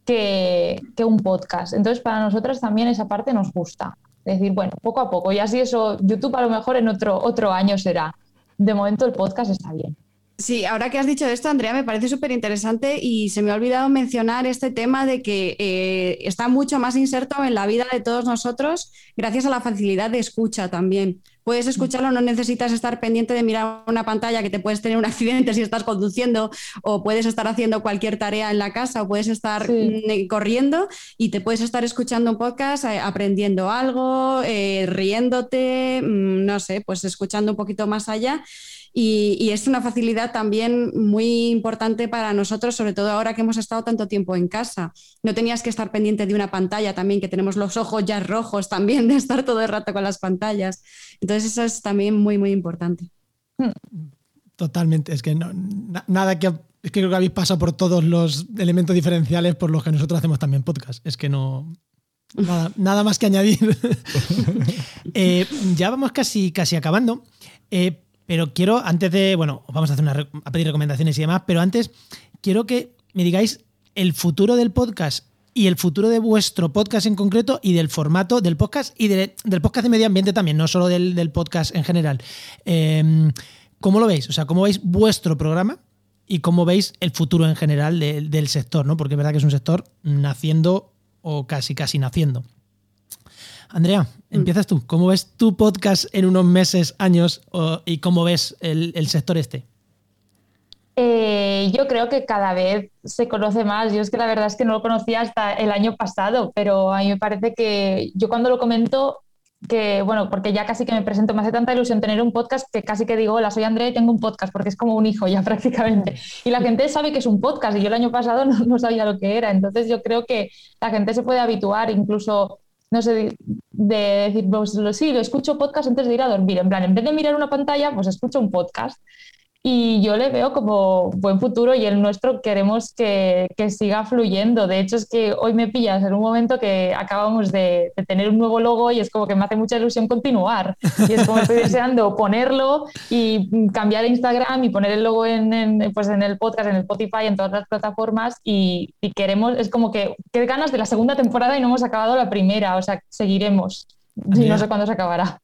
Speaker 6: que, que un podcast. Entonces, para nosotras también esa parte nos gusta. Es decir, bueno, poco a poco. Y así eso, YouTube a lo mejor en otro, otro año será. De momento el podcast está bien.
Speaker 5: Sí, ahora que has dicho esto, Andrea, me parece súper interesante y se me ha olvidado mencionar este tema de que eh, está mucho más inserto en la vida de todos nosotros gracias a la facilidad de escucha también. Puedes escucharlo, no necesitas estar pendiente de mirar una pantalla que te puedes tener un accidente si estás conduciendo o puedes estar haciendo cualquier tarea en la casa o puedes estar mm, corriendo y te puedes estar escuchando un podcast, eh, aprendiendo algo, eh, riéndote, mm, no sé, pues escuchando un poquito más allá. Y, es una facilidad también muy importante para nosotros, sobre todo ahora que hemos estado tanto tiempo en casa. No tenías que estar pendiente de una pantalla también, que tenemos los ojos ya rojos también de estar todo el rato con las pantallas. Entonces eso es también muy, muy importante.
Speaker 1: Totalmente, es que no, nada que... Es que creo que habéis pasado por todos los elementos diferenciales por los que nosotros hacemos también podcast. Es que no, Nada, más que añadir. Eh, ya vamos casi, casi acabando. Eh, pero quiero, antes de, bueno, vamos a, hacer una, pedir recomendaciones y demás, pero antes quiero que me digáis el futuro del podcast y el futuro de vuestro podcast en concreto y del formato del podcast y del podcast de medio ambiente también, no solo del, podcast en general. Em, ¿Cómo lo veis? O sea, ¿cómo veis vuestro programa y cómo veis el futuro en general del sector? ¿no? Porque es verdad que es un sector naciendo o casi, casi naciendo. Andrea, mm. empiezas tú. ¿Cómo ves tu podcast en unos meses, años y cómo ves el, sector este?
Speaker 6: Eh, yo creo que cada vez se conoce más. Yo es que la verdad es que no lo conocía hasta el año pasado, pero a mí me parece que yo cuando lo comento que, bueno, porque ya casi que me presento, me hace tanta ilusión tener un podcast que casi que digo, hola, soy Andrea y tengo un podcast, porque es como un hijo ya prácticamente. Y la gente sabe que es un podcast y yo el año pasado no, sabía lo que era. Entonces yo creo que la gente se puede habituar, incluso, no sé, de decir, pues sí, lo escucho podcast antes de ir a dormir. En plan, en vez de mirar una pantalla, pues escucho un podcast y yo le veo como buen futuro y el nuestro queremos que, que, siga fluyendo. De hecho, es que hoy me pillas en un momento que acabamos de, de, tener un nuevo logo y es como que me hace mucha ilusión continuar. Y es como estoy deseando ponerlo y cambiar Instagram y poner el logo en, en, pues en el podcast, en el Spotify, en todas las plataformas y, y queremos, es como que qué ganas de la segunda temporada y no hemos acabado la primera, o sea, seguiremos. Y no sé cuándo se acabará.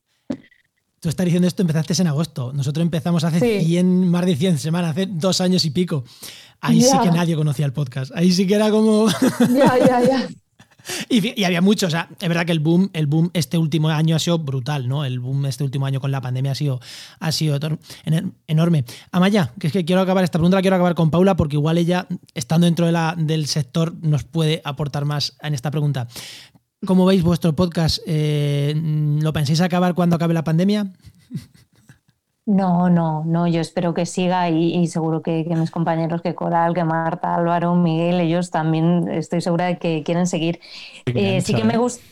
Speaker 1: Tú estás diciendo esto, empezaste en agosto. Nosotros empezamos hace 100, más de 100 semanas, hace dos años y pico. Ahí sí que nadie conocía el podcast. Ahí sí que era como.
Speaker 6: Ya, ya, ya.
Speaker 1: Y, había muchos, o sea, es verdad que el boom, el boom este último año ha sido brutal, ¿no? El boom este último año con la pandemia ha sido, ha sido enorme. Amaya, que es que quiero acabar, esta pregunta la quiero acabar con Paula, porque igual ella, estando dentro de la, del sector, nos puede aportar más en esta pregunta. ¿Cómo veis vuestro podcast? Eh, ¿Lo pensáis acabar cuando acabe la pandemia?
Speaker 4: No, no, no, yo espero que siga y, seguro que, mis compañeros, que Coral, que Marta, Álvaro, Miguel, ellos también estoy segura de que quieren seguir. Eh, sí que me gusta.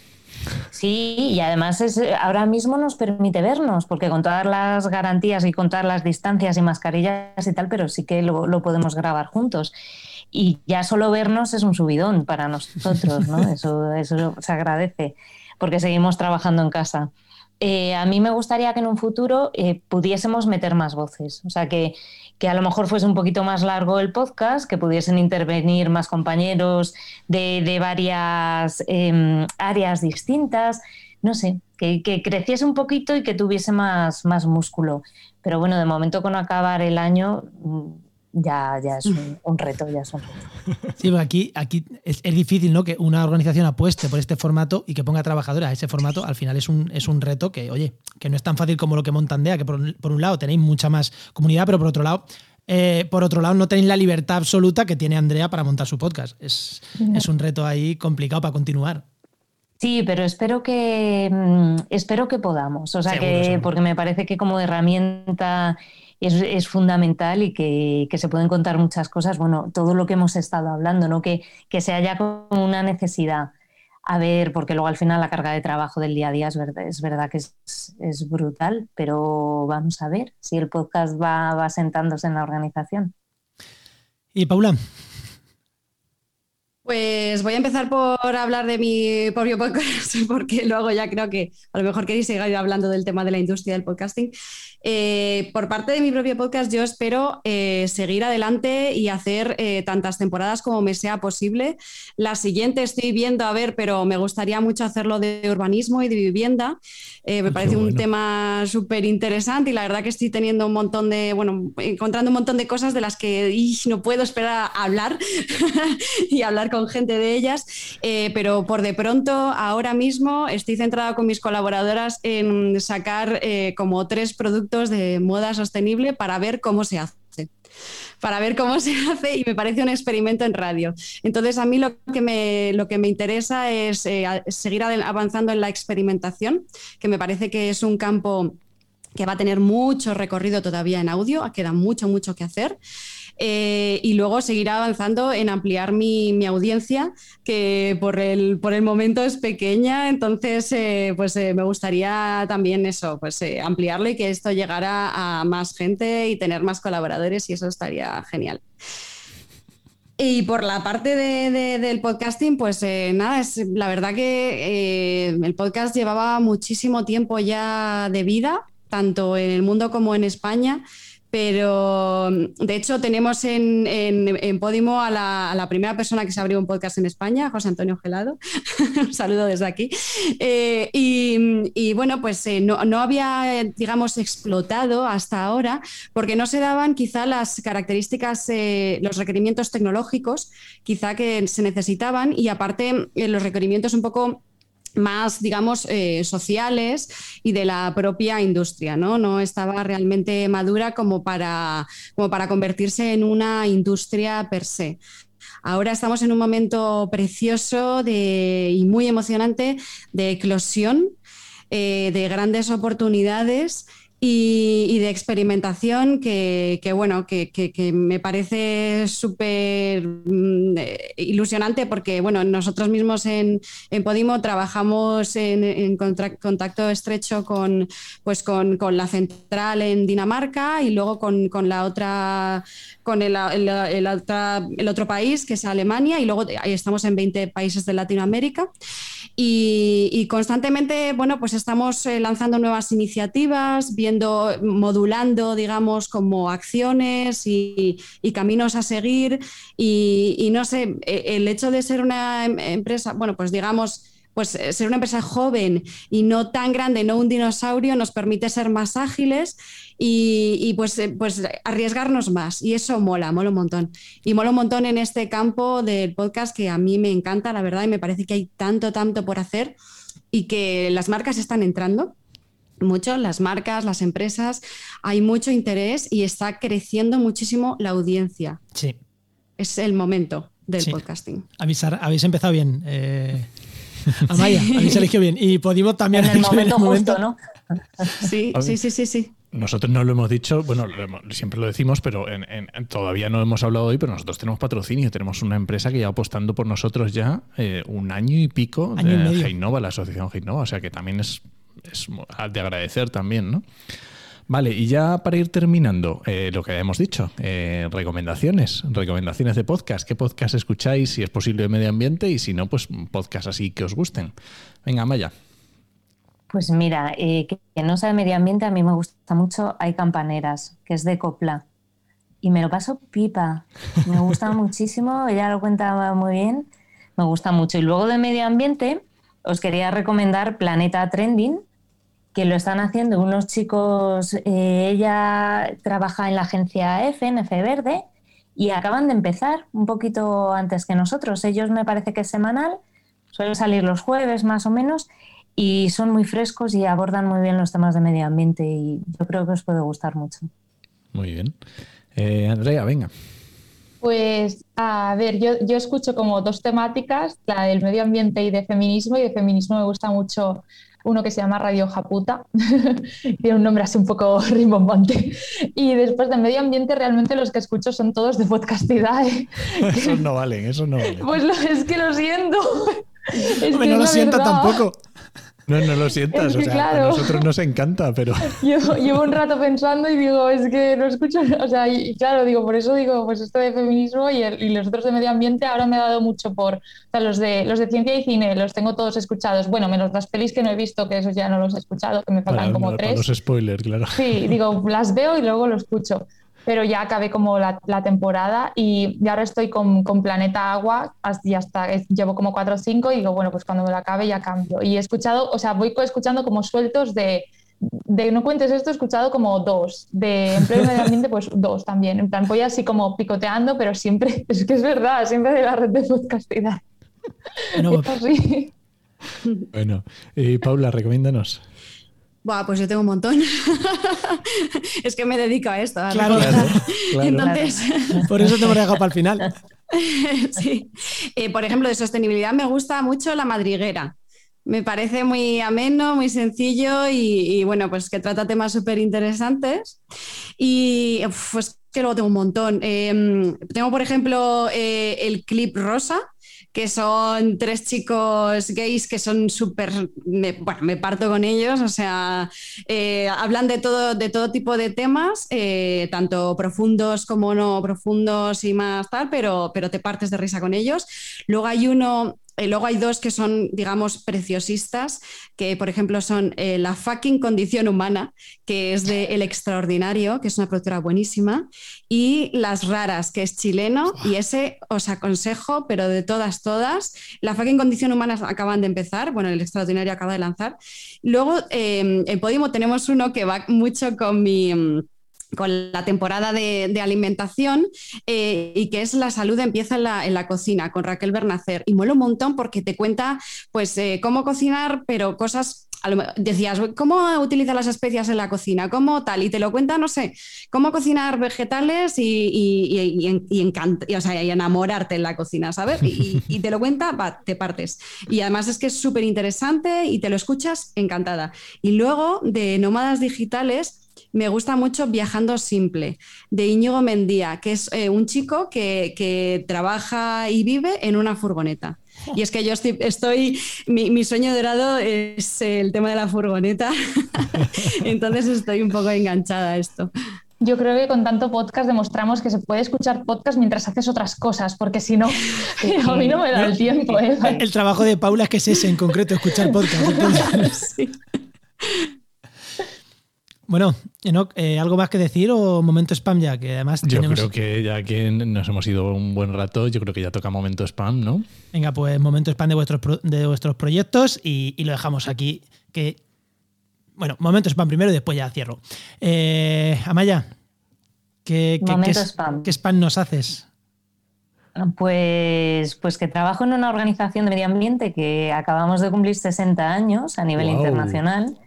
Speaker 4: Sí, y además es, ahora mismo nos permite vernos, porque con todas las garantías y con todas las distancias y mascarillas y tal, pero sí que lo, lo podemos grabar juntos y ya solo vernos es un subidón para nosotros, ¿no? Eso, eso se agradece, porque seguimos trabajando en casa. Eh, a mí me gustaría que en un futuro eh, pudiésemos meter más voces, o sea, que, que, a lo mejor fuese un poquito más largo el podcast, que pudiesen intervenir más compañeros de, de varias em, áreas distintas, no sé, que, que, creciese un poquito y que tuviese más, más músculo. Pero bueno, de momento con acabar el año ya, ya es un, reto, ya es un reto.
Speaker 1: Sí, aquí, aquí es, difícil ¿no? que una organización apueste por este formato y que ponga trabajadores a ese formato. Al final es un, es un reto que, oye, que no es tan fácil como lo que monta Andea, que por, un lado tenéis mucha más comunidad, pero por otro lado eh, por otro lado, no tenéis la libertad absoluta que tiene Andrea para montar su podcast. Es, es, un reto ahí complicado para continuar.
Speaker 4: Sí, pero espero que mm, espero que podamos. O sea que, porque me parece que como herramienta es, fundamental y que, se pueden contar muchas cosas. Bueno, todo lo que hemos estado hablando, ¿no? que, que se haya como una necesidad. A ver, porque luego al final la carga de trabajo del día a día es verdad, es verdad que es, es brutal, pero vamos a ver si el podcast va, va sentándose en la organización.
Speaker 1: Y Paula,
Speaker 5: pues voy a empezar por hablar de mi propio podcast, porque luego ya creo que a lo mejor queréis seguir hablando del tema de la industria del podcasting. Eh, por parte de mi propio podcast, yo espero eh, seguir adelante y hacer eh, tantas temporadas como me sea posible. La siguiente estoy viendo, a ver, pero me gustaría mucho hacerlo de urbanismo y de vivienda. me parece un tema súper interesante y la verdad que estoy teniendo un montón de, bueno, encontrando un montón de cosas de las que no puedo esperar a hablar y hablar con gente de ellas, pero por de pronto, ahora mismo, estoy centrada con mis colaboradoras en sacar como tres productos de moda sostenible para ver cómo se hace para ver cómo se hace y me parece un experimento en radio. Entonces, a mí lo que me, lo que me interesa es eh, seguir avanzando en la experimentación, que me parece que es un campo que va a tener mucho recorrido todavía en audio, queda mucho, mucho que hacer. Eh, y luego seguir avanzando en ampliar mi, audiencia, que por el, por el momento es pequeña, entonces eh, pues eh, me gustaría también eso, pues ampliarlo y que esto llegara a más gente y tener más colaboradores y eso estaría genial. Y por la parte del podcasting, pues nada, es la verdad que el podcast llevaba muchísimo tiempo ya de vida, tanto en el mundo como en España pero de hecho tenemos en, en, Podimo a la, primera persona que se abrió un podcast en España, José Antonio Gelado. un saludo desde aquí. Eh, y, bueno, pues eh, no, había, digamos, explotado hasta ahora porque no se daban quizá las características, eh, los requerimientos tecnológicos quizá que se necesitaban y aparte los requerimientos un poco más, digamos, eh, sociales y de la propia industria, ¿no? No estaba realmente madura como para, como para convertirse en una industria per se. Ahora estamos en un momento precioso de, y muy emocionante de eclosión de grandes oportunidades y, de experimentación que, bueno, que, me parece súper mm, ilusionante porque, bueno, nosotros mismos en, Podimo trabajamos en, contacto estrecho con, pues con, la central en Dinamarca y luego con, la otra, con el, el otro país que es Alemania y luego estamos en 20 países de Latinoamérica. Y, constantemente, bueno, pues estamos eh, lanzando nuevas iniciativas, viendo, modulando, digamos, como acciones y, caminos a seguir. Y, no sé, e, el hecho de ser una em, empresa, bueno, pues digamos, pues eh, ser una empresa joven y no tan grande, no un dinosaurio, nos permite ser más ágiles y, pues, eh, pues arriesgarnos más. Y eso mola, mola un montón. Y mola un montón en este campo del podcast que a mí me encanta, la verdad, y me parece que hay tanto, tanto por hacer y que las marcas están entrando mucho, las marcas, las empresas, hay mucho interés y está creciendo muchísimo la audiencia.
Speaker 1: Sí.
Speaker 5: Es el momento del podcasting.
Speaker 1: Avisar, habéis empezado bien. Eh, Amaya, habéis elegido bien. Y Podimo también.
Speaker 4: En el momento, justo, ¿no?
Speaker 5: Sí, sí, sí, sí, sí.
Speaker 2: Nosotros no lo hemos dicho, bueno, siempre lo decimos, pero todavía no hemos hablado hoy, pero nosotros tenemos patrocinio, tenemos una empresa que ya apostando por nosotros ya eh, un año y pico de Heinova, la asociación Heinova, o sea que también es, es de agradecer también, ¿no? Vale, y ya para ir terminando, eh, lo que hemos dicho, eh, recomendaciones, recomendaciones de podcast. ¿Qué podcast escucháis? Si es posible de medio ambiente y si no, pues podcast así que os gusten. Venga, Maya.
Speaker 4: Pues mira, eh, que, no sea de medio ambiente, a mí me gusta mucho Hay Campaneras, que es de Copla. Y me lo paso pipa. Me gusta muchísimo, ella lo cuenta muy bien, me gusta mucho. Y luego de medio ambiente, os quería recomendar Planeta Trending, que lo están haciendo unos chicos, eh, ella trabaja en la agencia F, en F Verde, y acaban de empezar un poquito antes que nosotros. Ellos me parece que es semanal, suelen salir los jueves más o menos, y son muy frescos y abordan muy bien los temas de medio ambiente y yo creo que os puede gustar mucho.
Speaker 2: Muy bien. Eh, Andrea, venga.
Speaker 6: Pues a ver, yo, yo, escucho como dos temáticas, la del medio ambiente y de feminismo, y de feminismo me gusta mucho uno que se llama Radio Japuta, tiene un nombre así un poco rimbombante. Y después de medio ambiente, realmente los que escucho son todos de podcastidad.
Speaker 2: esos no valen, esos no valen.
Speaker 6: Pues es que lo siento.
Speaker 1: no lo siento tampoco.
Speaker 2: No, no lo sientas, o sea, a nosotros nos encanta, pero...
Speaker 6: Llevo, un rato pensando y digo, es que no escucho, o sea, y, claro, digo, por eso digo, pues esto de feminismo y, y, los otros de medio ambiente ahora me ha dado mucho por, o sea, los de, los de ciencia y cine los tengo todos escuchados, bueno, menos las pelis que no he visto, que esos ya no los he escuchado, que me faltan como tres.
Speaker 2: los spoilers, claro.
Speaker 6: Sí, digo, las veo y luego lo escucho pero ya acabé como la, temporada y, ahora estoy con, Planeta Agua y hasta llevo como cuatro o cinco y digo, bueno, pues cuando me la acabe ya cambio. Y he escuchado, o sea, voy escuchando como sueltos de, de no cuentes esto, he escuchado como dos, de empleo y medio ambiente, pues dos también. En plan, voy así como picoteando, pero siempre, es que es verdad, siempre de la red de podcastidad.
Speaker 2: Bueno, bueno y Paula, recomiéndanos.
Speaker 5: Buah, pues yo tengo un montón. es que me dedico a esto.
Speaker 1: claro, Entonces... Por eso te hemos dejado para el final.
Speaker 5: sí. Eh, por ejemplo, de sostenibilidad me gusta mucho la madriguera. Me parece muy ameno, muy sencillo y, bueno, pues que trata temas súper interesantes. Y pues que luego tengo un montón. Em, tengo, por ejemplo, eh, el clip rosa, que son tres chicos gays que son súper, bueno, me parto con ellos, o sea, eh, hablan de todo, de todo tipo de temas, eh, tanto profundos como no profundos y más tal, pero, pero te partes de risa con ellos. Luego hay uno y luego hay dos que son, digamos, preciosistas, que por ejemplo son eh, La fucking condición humana, que es de El Extraordinario, que es una productora buenísima, y Las Raras, que es chileno, y ese os aconsejo, pero de todas, todas. La fucking condición humana acaban de empezar, bueno, El Extraordinario acaba de lanzar. Luego eh, en Podimo tenemos uno que va mucho con mi con la temporada de, alimentación eh, y que es la salud empieza en la, cocina con Raquel Bernacer y mola un montón porque te cuenta pues eh, cómo cocinar pero cosas decías, ¿cómo utilizar las especias en la cocina? ¿Cómo tal? Y te lo cuenta, no sé, cómo cocinar vegetales y, y, y, enamorarte en la cocina, ¿sabes? Y, te lo cuenta, va, te partes. Y además es que es súper interesante y te lo escuchas encantada. Y luego de nómadas digitales, me gusta mucho Viajando Simple, de Íñigo Mendía, que es eh, un chico que, que, trabaja y vive en una furgoneta. Y es que yo estoy, mi, sueño dorado es el tema de la furgoneta, entonces estoy un poco enganchada a esto.
Speaker 6: Yo creo que con tanto podcast demostramos que se puede escuchar podcast mientras haces otras cosas, porque si no, a mí no me da el tiempo. ¿eh?
Speaker 1: El trabajo de Paula es que es ese en concreto, escuchar podcast. Sí. Bueno, Enoch, eh, ¿algo más que decir o momento spam ya? Que además
Speaker 2: Yo creo que ya que nos hemos ido un buen rato, yo creo que ya toca momento spam, ¿no?
Speaker 1: Venga, pues momento spam de vuestros, de vuestros proyectos y, lo dejamos aquí. Que, bueno, momento spam primero y después ya cierro. Eh, Amaya, ¿qué, spam. ¿qué spam nos haces?
Speaker 4: Pues, pues que trabajo en una organización de medio ambiente que acabamos de cumplir 60 años a nivel internacional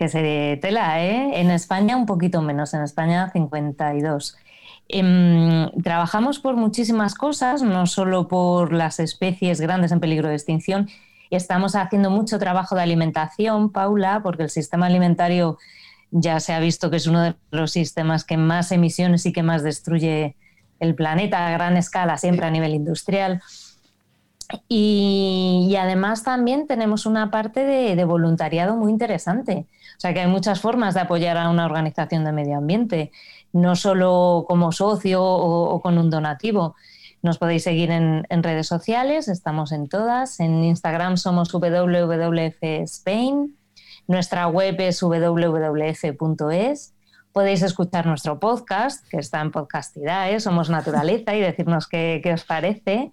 Speaker 4: que se tela, ¿eh? En España un poquito menos, en España 52. Em, trabajamos por muchísimas cosas, no solo por las especies grandes en peligro de extinción. Estamos haciendo mucho trabajo de alimentación, Paula, porque el sistema alimentario ya se ha visto que es uno de los sistemas que más emisiones y que más destruye el planeta a gran escala, siempre a nivel industrial. Y, además también tenemos una parte de, voluntariado muy interesante. O sea que hay muchas formas de apoyar a una organización de medio ambiente, no solo como socio o, con un donativo. Nos podéis seguir en, redes sociales, estamos en todas. En Instagram somos WWF Spain, nuestra web es www.es. Podéis escuchar nuestro podcast, que está en Podcastidae, somos Naturaleza, y decirnos qué, qué os parece.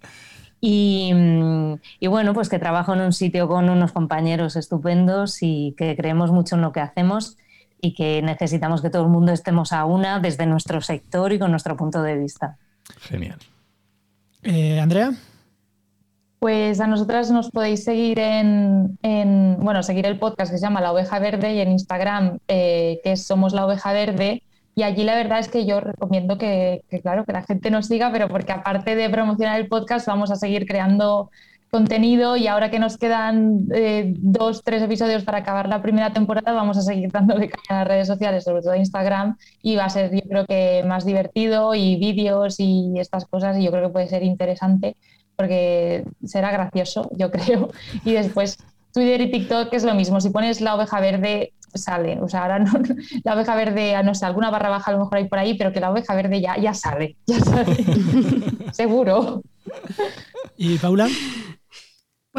Speaker 4: Mm, y, bueno, pues que trabajo en un sitio con unos compañeros estupendos y que creemos mucho en lo que hacemos y que necesitamos que todo el mundo estemos a una desde nuestro sector y con nuestro punto de vista.
Speaker 2: Genial.
Speaker 1: Eh, Andrea.
Speaker 6: Pues a nosotras nos podéis seguir en, bueno, seguir el podcast que se llama La Oveja Verde y en Instagram, eh, que Somos la Oveja Verde. Y allí la verdad es que yo recomiendo que, claro, que la gente nos siga, pero porque aparte de promocionar el podcast, vamos a seguir creando contenido y ahora que nos quedan eh, dos, tres episodios para acabar la primera temporada, vamos a seguir dándole caña a las redes sociales, sobre todo Instagram, y va a ser yo creo que más divertido y vídeos y estas cosas, y yo creo que puede ser interesante porque será gracioso, yo creo. Y después Twitter y TikTok es lo mismo, si pones la oveja verde sale. O sea, ahora no, la oveja verde, no sé, alguna barra baja a lo mejor hay por ahí, pero que la oveja verde ya, ya sale, ya sale. Seguro.
Speaker 1: ¿Y Paula?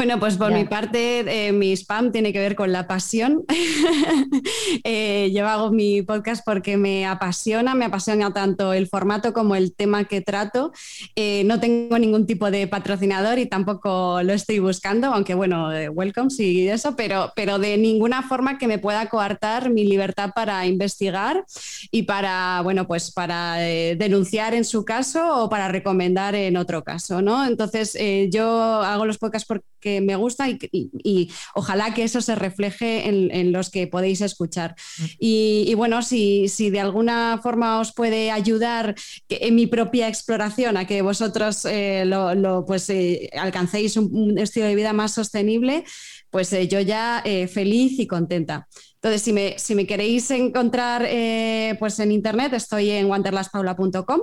Speaker 5: Bueno, pues por mi parte, eh, mi spam tiene que ver con la pasión. Eh, yo hago mi podcast porque me apasiona, me apasiona tanto el formato como el tema que trato. Eh, no tengo ningún tipo de patrocinador y tampoco lo estoy buscando, aunque bueno, welcome y eso, pero, pero de ninguna forma que me pueda coartar mi libertad para investigar y para, bueno, pues para denunciar en su caso o para recomendar en otro caso, ¿no? Entonces, yo hago los podcasts porque que me gusta y, ojalá que eso se refleje en, los que podéis escuchar. Y, bueno, si, si, de alguna forma os puede ayudar en mi propia exploración a que vosotros eh, lo, pues, eh, alcancéis un, estilo de vida más sostenible, pues eh, yo ya feliz y contenta. Entonces, si me, si me queréis encontrar eh, pues en internet, estoy en wanderlastpaula.com.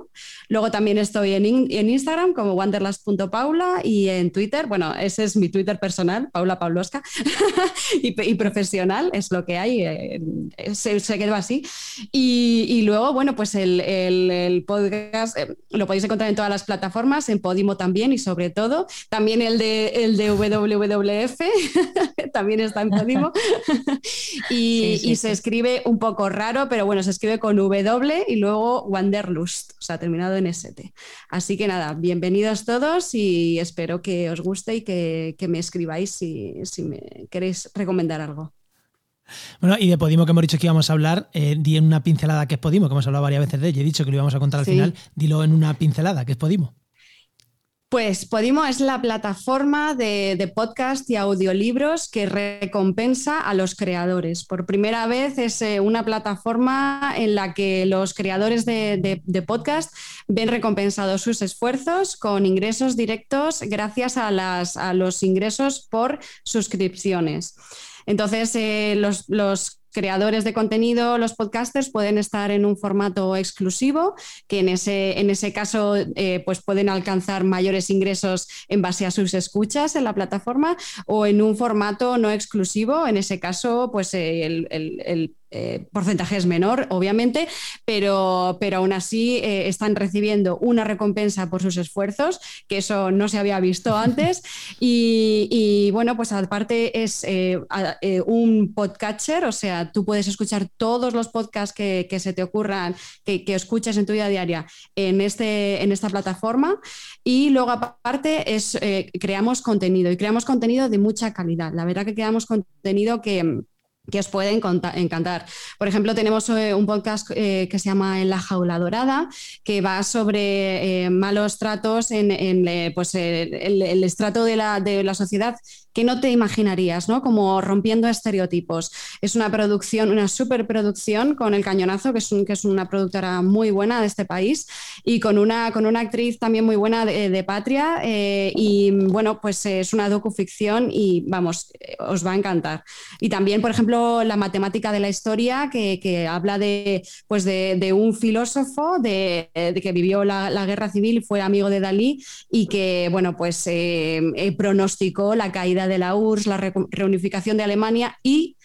Speaker 5: Luego también estoy en, en Instagram como wanderlast.paula y en Twitter, bueno, ese es mi Twitter personal, Paula Paulosca, y, profesional, es lo que hay, eh, se, quedó así. Y, luego, bueno, pues el, el, podcast eh, lo podéis encontrar en todas las plataformas, en Podimo también y sobre todo, también el de, el de WWF, también está en Podimo. y y, se escribe un poco raro, pero bueno, se escribe con W y luego Wanderlust, o sea, terminado en ST. Así que nada, bienvenidos todos y espero que os guste y que, me escribáis si, me queréis recomendar algo.
Speaker 1: Bueno, y de Podimo que hemos dicho que íbamos a hablar, eh, di en una pincelada que es Podimo, que hemos hablado varias veces de ello, he dicho que lo íbamos a contar al final, dilo en una pincelada que es Podimo.
Speaker 5: Pues Podimo es la plataforma de, podcast y audiolibros que recompensa a los creadores. Por primera vez es eh, una plataforma en la que los creadores de, podcast ven recompensados sus esfuerzos con ingresos directos gracias a, los ingresos por suscripciones. Entonces, eh, los, los creadores de contenido, los podcasters, pueden estar en un formato exclusivo, que en ese, en ese caso eh, pues pueden alcanzar mayores ingresos en base a sus escuchas en la plataforma, o en un formato no exclusivo, en ese caso, pues eh, el eh, porcentaje es menor, obviamente, pero, pero aún así eh, están recibiendo una recompensa por sus esfuerzos, que eso no se había visto antes. Y, bueno, pues aparte es eh, un podcatcher, o sea, tú puedes escuchar todos los podcasts que, se te ocurran, que, que, escuches en tu vida diaria en, este, en esta plataforma. Y luego aparte es, creamos contenido y creamos contenido de mucha calidad. La verdad que creamos contenido que que os puede encantar. Por ejemplo, tenemos eh, un podcast eh, que se llama En la jaula dorada, que va sobre eh, malos tratos en, pues, el, estrato de la, de la sociedad que no te imaginarías, ¿no? Como rompiendo estereotipos. Es una producción, una superproducción con El Cañonazo, que es, una productora muy buena de este país, y con una, con una actriz también muy buena de, Patria. Eh, y bueno, pues es una docuficción y vamos, os va a encantar. Y también, por ejemplo, la matemática de la historia, que, habla de, pues de, un filósofo de, que vivió la, guerra civil y fue amigo de Dalí y que, bueno, pues eh, eh, pronosticó la caída de la URSS, la reunificación de Alemania y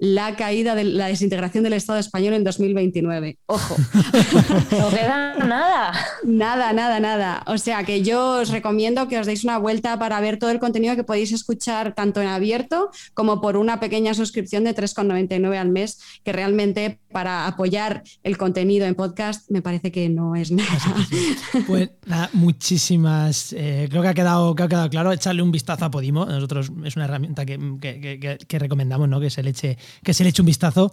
Speaker 5: la caída de la desintegración del Estado español en 2029. Ojo.
Speaker 4: no queda nada.
Speaker 5: Nada, nada, nada. O sea que yo os recomiendo que os deis una vuelta para ver todo el contenido que podéis escuchar tanto en abierto como por una pequeña suscripción de 3,99 al mes, que realmente para apoyar el contenido en podcast me parece que no es nada.
Speaker 1: Pues nada, muchísimas. Eh, creo que ha, quedado, que ha quedado claro. Echarle un vistazo a Podimo. Nosotros es una herramienta que, que recomendamos, ¿no? Que se le eche que se le eche un vistazo.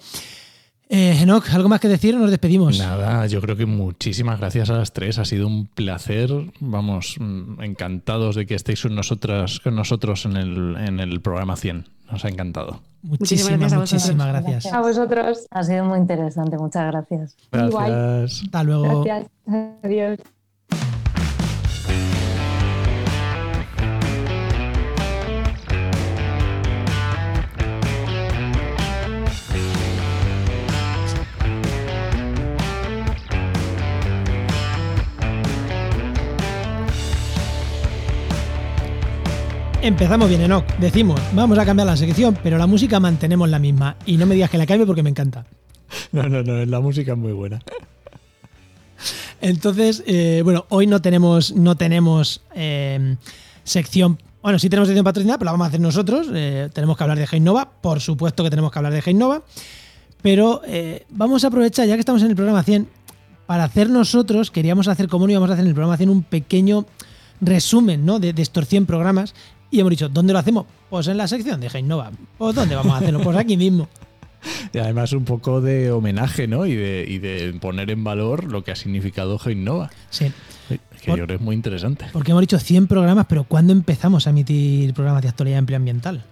Speaker 1: Eh, Enoch, ¿algo más que decir o nos despedimos?
Speaker 2: Nada, yo creo que muchísimas gracias a las tres. Ha sido un placer. Vamos, mm, encantados de que estéis con, nosotras, con nosotros en el, en el programa 100. Nos ha encantado.
Speaker 1: Muchísimas, muchísimas gracias.
Speaker 6: A vosotros.
Speaker 4: Ha sido muy interesante. Muchas gracias.
Speaker 2: Gracias.
Speaker 1: Hasta luego.
Speaker 6: Gracias. Adiós.
Speaker 1: Empezamos bien, Enoch. Decimos, vamos a cambiar la sección, pero la música mantenemos la misma. Y no me digas que la cambie porque me encanta.
Speaker 2: No, no, no, la música es muy buena.
Speaker 1: Entonces, eh, bueno, hoy no tenemos, no tenemos eh, sección. Bueno, sí tenemos sección patrocinada, pero la vamos a hacer nosotros. Eh, tenemos que hablar de Nova, por supuesto que tenemos que hablar de Nova. Pero vamos a aprovechar, ya que estamos en el programa 100, para hacer nosotros, queríamos hacer como no íbamos a hacer en el programa 100 un pequeño resumen ¿no? de, de estos 100 programas y hemos dicho, ¿dónde lo hacemos? Pues en la sección de Heinova. ¿Pues dónde vamos a hacerlo? Pues aquí mismo.
Speaker 2: Y además un poco de homenaje, ¿no? Y de, poner en valor lo que ha significado Heinova.
Speaker 1: Sí.
Speaker 2: Que yo creo que es muy interesante.
Speaker 1: Porque hemos dicho 100 programas, pero ¿cuándo empezamos a emitir programas de actualidad ambiental?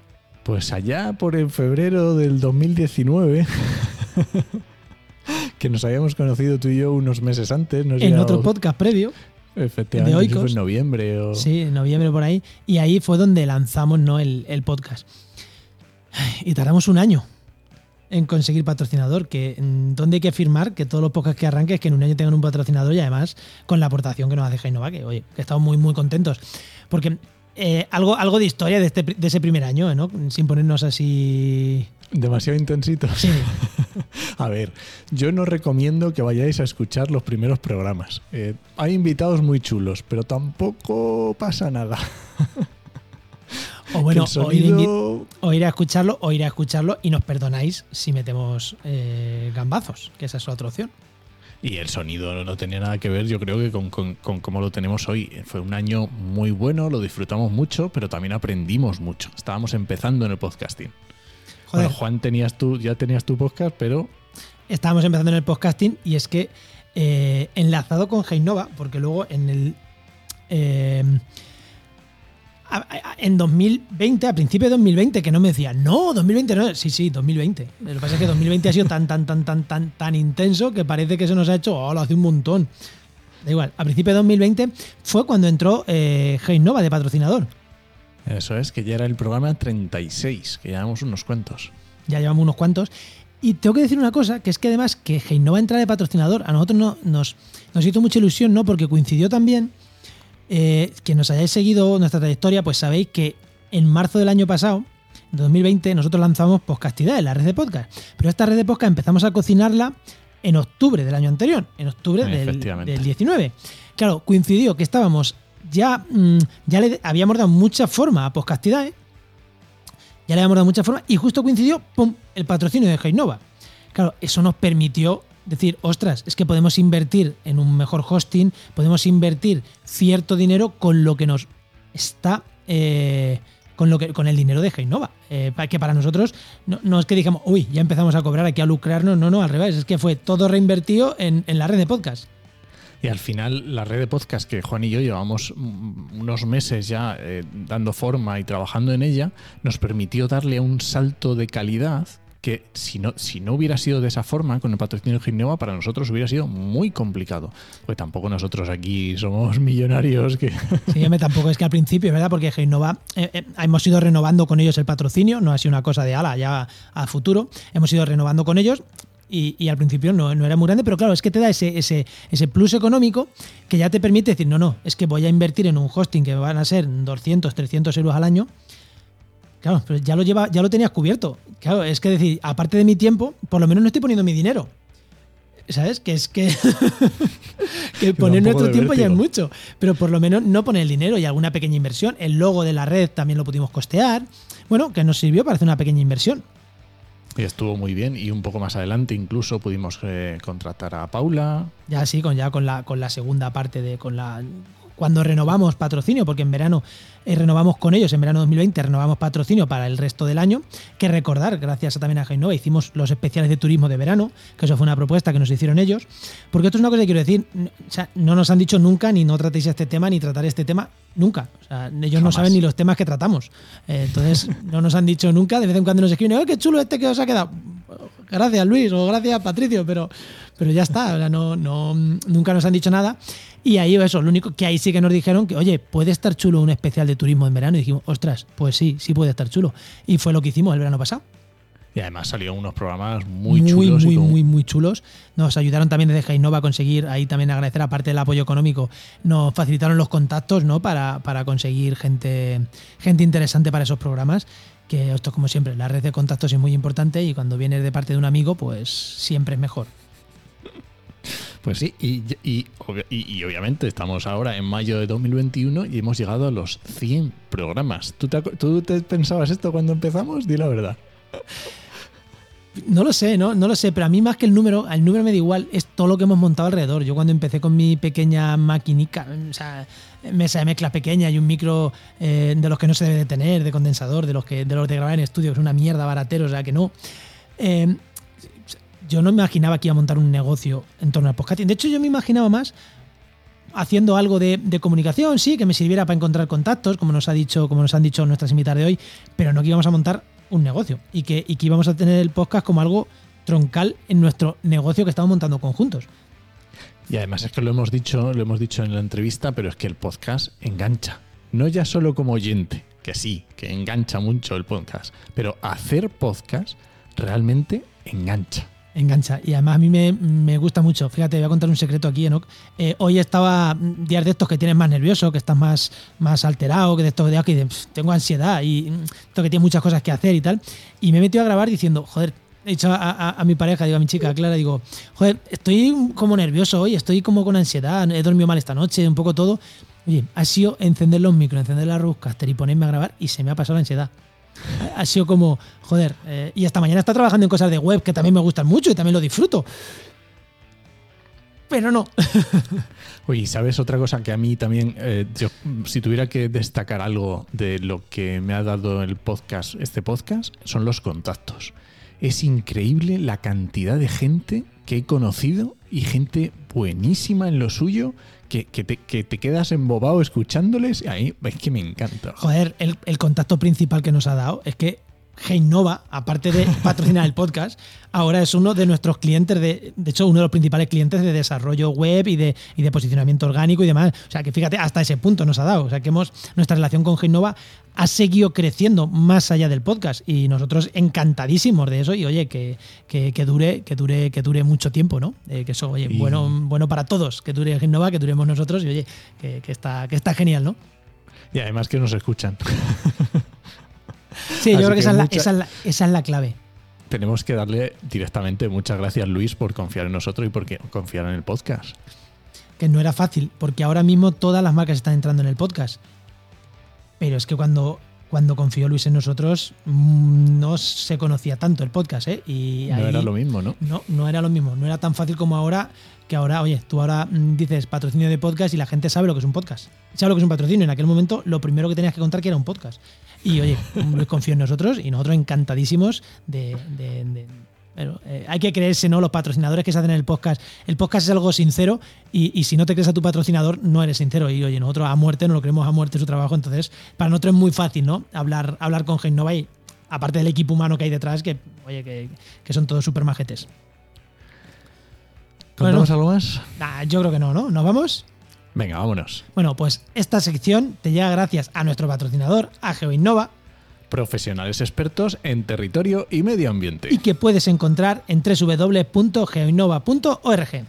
Speaker 2: Pues allá por en febrero del 2019, que nos habíamos conocido tú y yo unos meses antes.
Speaker 1: en otro podcast previo.
Speaker 2: Efectivamente, fue en noviembre. O...
Speaker 1: Sí, en noviembre por ahí. Y ahí fue donde lanzamos ¿no? el, podcast. Y tardamos un año en conseguir patrocinador, que donde hay que firmar que todos los podcasts que arranques que en un año tengan un patrocinador y además con la aportación que nos hace Jainova, que oye, que estamos muy muy contentos. Porque eh, algo, algo de historia de, este, de ese primer año, ¿no? Sin ponernos así
Speaker 2: Demasiado intensito.
Speaker 1: Sí.
Speaker 2: a ver, yo no recomiendo que vayáis a escuchar los primeros programas. Eh, hay invitados muy chulos, pero tampoco pasa nada.
Speaker 1: o bueno, o, ir a escucharlo, o ir a escucharlo y nos perdonáis si metemos eh, gambazos, que esa es otra opción.
Speaker 2: Y el sonido no tenía nada que ver, yo creo que con, con, con, cómo lo tenemos hoy. Fue un año muy bueno, lo disfrutamos mucho, pero también aprendimos mucho. Estábamos empezando en el podcasting. Juan, tenías tú, ya tenías tu podcast, pero.
Speaker 1: Estábamos empezando en el podcasting y es que eh, enlazado con Heinova, porque luego en el. eh, en 2020, a principios de 2020, que no me decía, no, 2020 no, sí, sí, 2020. Lo que pasa es que 2020 ha sido tan, tan, tan, tan, tan, tan intenso que parece que se nos ha hecho, oh, lo hace un montón. Da igual, a principios de 2020 fue cuando entró eh, Nova de patrocinador.
Speaker 2: Eso es, que ya era el programa 36, que llevamos unos cuantos.
Speaker 1: Ya llevamos unos cuantos. Y tengo que decir una cosa, que es que además que Heinova entra de patrocinador, a nosotros no, nos, nos hizo mucha ilusión, ¿no? Porque coincidió también eh, que nos hayáis seguido nuestra trayectoria, pues sabéis que en marzo del año pasado, en 2020, nosotros lanzamos Podcastidad en la red de podcast. Pero esta red de podcast empezamos a cocinarla en octubre del año anterior, en octubre del, 19. Claro, coincidió que estábamos ya, mm, ya le habíamos dado mucha forma a Podcastidad, ya le habíamos dado mucha forma y justo coincidió, ¡pum!, el patrocinio de Heinova. Claro, eso nos permitió decir, ostras, es que podemos invertir en un mejor hosting, podemos invertir cierto dinero con lo que nos está. Eh, con, lo que, con el dinero de Heinova. Eh, que para nosotros no, es que digamos, uy, ya empezamos a cobrar aquí a lucrarnos, no, no, al revés, es que fue todo reinvertido en, la red de podcast.
Speaker 2: Y al final, la red de podcast que Juan y yo llevamos unos meses ya eh, dando forma y trabajando en ella, nos permitió darle un salto de calidad que si no, si no hubiera sido de esa forma, con el patrocinio de Gineva, para nosotros hubiera sido muy complicado. Pues tampoco nosotros aquí somos millonarios. Que...
Speaker 1: Sí, tampoco es que al principio, ¿verdad? Porque Genova, eh, eh, hemos ido renovando con ellos el patrocinio, no ha sido una cosa de ala ya a futuro, hemos ido renovando con ellos. Y, al principio no, era muy grande, pero claro, es que te da ese, ese, ese plus económico que ya te permite decir, no, no, es que voy a invertir en un hosting que van a ser 200, 300 euros al año Claro, pero ya lo lleva, ya lo tenías cubierto. Claro, es que decir, aparte de mi tiempo, por lo menos no estoy poniendo mi dinero. ¿Sabes? Que es que, que poner nuestro tiempo ya es mucho. Pero por lo menos no poner el dinero y alguna pequeña inversión. El logo de la red también lo pudimos costear. Bueno, que nos sirvió para hacer una pequeña inversión.
Speaker 2: Y estuvo muy bien. Y un poco más adelante incluso pudimos eh, contratar a Paula.
Speaker 1: Ya sí, con ya con la, con la segunda parte de. con la cuando renovamos patrocinio, porque en verano eh, renovamos con ellos, en verano 2020 renovamos patrocinio para el resto del año, que recordar, gracias también a Genova, hicimos los especiales de turismo de verano, que eso fue una propuesta que nos hicieron ellos, porque esto es una cosa que quiero decir, no nos han dicho nunca ni no tratéis este tema ni tratar este tema nunca, o sea, ellos no saben ni los temas que tratamos, eh, entonces no nos han dicho nunca, de vez en cuando nos escriben, ¡ay, qué chulo este que os ha quedado! Gracias Luis o gracias Patricio, pero, pero ya está, no, no, nunca nos han dicho nada. Y ahí eso, lo único que ahí sí que nos dijeron que, oye, puede estar chulo un especial de turismo en verano. Y dijimos, ostras, pues sí, sí puede estar chulo. Y fue lo que hicimos el verano pasado.
Speaker 2: Y además salieron unos programas muy, chulos.
Speaker 1: Muy, muy, muy chulos. Nos ayudaron también desde Jainova a conseguir, ahí también agradecer, aparte del apoyo económico, nos facilitaron los contactos ¿no? para, para conseguir gente, gente interesante para esos programas. Que esto, como siempre, la red de contactos es muy importante y cuando vienes de parte de un amigo, pues siempre es mejor.
Speaker 2: Pues sí, y, obviamente estamos ahora en mayo de 2021 y hemos llegado a los 100 programas. ¿Tú te, pensabas esto cuando empezamos? Di la verdad.
Speaker 1: No lo sé, ¿no? No lo sé, pero a mí más que el número, el número me da igual, es todo lo que hemos montado alrededor. Yo cuando empecé con mi pequeña maquinica, o sea, mesa de mezcla pequeña y un micro eh, de los que no se debe de tener, de condensador, de los que de los de grabar en estudio, que es una mierda baratero, o sea que no. Eh, yo no me imaginaba que iba a montar un negocio en torno al podcasting. De hecho, yo me imaginaba más haciendo algo de, comunicación, sí, que me sirviera para encontrar contactos, como nos ha dicho, como nos han dicho nuestras invitadas de hoy, pero no que íbamos a montar un negocio y que, y que íbamos a tener el podcast como algo troncal en nuestro negocio que estamos montando conjuntos.
Speaker 2: Y además es que lo hemos dicho, lo hemos dicho en la entrevista, pero es que el podcast engancha. No ya solo como oyente, que sí, que engancha mucho el podcast, pero hacer podcast realmente engancha
Speaker 1: engancha. Y además a mí me, gusta mucho. Fíjate, voy a contar un secreto aquí, Enoch. Eh, hoy estaba mm, días de estos que tienes más nervioso, que estás más, más alterado, que de estos días que tengo ansiedad y mm, esto que tienes muchas cosas que hacer y tal. Y me he metido a grabar diciendo, joder, he dicho a, mi pareja, digo a mi chica Clara, digo, joder, estoy como nervioso hoy, estoy como con ansiedad, he dormido mal esta noche, un poco todo. Oye, ha sido encender los micros, encender la Rodecaster y ponerme a grabar y se me ha pasado la ansiedad ha sido como, joder, eh, y esta mañana está trabajando en cosas de web que también me gustan mucho y también lo disfruto. Pero no.
Speaker 2: Oye, ¿sabes otra cosa que a mí también, eh, si tuviera que destacar algo de lo que me ha dado el podcast, este podcast, son los contactos. Es increíble la cantidad de gente que he conocido y gente buenísima en lo suyo que, te, que te quedas embobado escuchándoles y ahí es que me encanta.
Speaker 1: Joder, el, el contacto principal que nos ha dado es que Heinova, aparte de patrocinar el podcast, ahora es uno de nuestros clientes, de, de hecho, uno de los principales clientes de desarrollo web y de, y de posicionamiento orgánico y demás. O sea, que fíjate, hasta ese punto nos ha dado. O sea, que hemos, nuestra relación con Heinova ha seguido creciendo más allá del podcast y nosotros encantadísimos de eso y oye, que, que, que dure, que dure, que dure mucho tiempo, ¿no? Eh, que eso, oye, bueno, bueno para todos, que dure Heinova, que duremos nosotros y oye, que, que está, que está genial, ¿no?
Speaker 2: Y además que nos escuchan.
Speaker 1: Sí, yo
Speaker 2: Así
Speaker 1: creo que,
Speaker 2: que
Speaker 1: esa, es la, esa es la- esa es la clave.
Speaker 2: Tenemos que darle directamente muchas gracias, Luis, por confiar en nosotros y por confiar en el podcast.
Speaker 1: que no era fácil, porque ahora mismo todas las marcas están entrando en el podcast. Pero es que cuando, cuando confió Luis en nosotros, mm, no se conocía tanto el podcast, ¿eh? Y
Speaker 2: No
Speaker 1: ahí-
Speaker 2: era lo mismo, ¿no?
Speaker 1: No, no era lo mismo. No era tan fácil como ahora, que ahora, oye, tú ahora mm, dices patrocinio de podcast y la gente sabe lo que es un podcast. Sabe lo que es un patrocinio. En aquel momento, lo primero que tenías que contar que era un podcast. Y oye, Luis confió en nosotros y nosotros encantadísimos de. de- de- bueno, eh, hay que creerse, ¿no? Los patrocinadores que se hacen en el podcast. El podcast es algo sincero y, y si no te crees a tu patrocinador, no eres sincero. Y oye, nosotros a muerte, no lo creemos a muerte su trabajo. Entonces, para nosotros es muy fácil, ¿no? Hablar, hablar con Genova y aparte del equipo humano que hay detrás, que, oye, que, que son todos súper majetes.
Speaker 2: ¿Contamos
Speaker 1: Bueno.
Speaker 2: algo más?
Speaker 1: Nah, yo creo que no, ¿no? ¿Nos vamos?
Speaker 2: Venga, vámonos.
Speaker 1: Bueno, pues esta sección te llega gracias a nuestro patrocinador, a GeoInnova,
Speaker 2: Profesionales expertos en territorio y medio ambiente.
Speaker 1: y que puedes encontrar en www.geoinnova.org.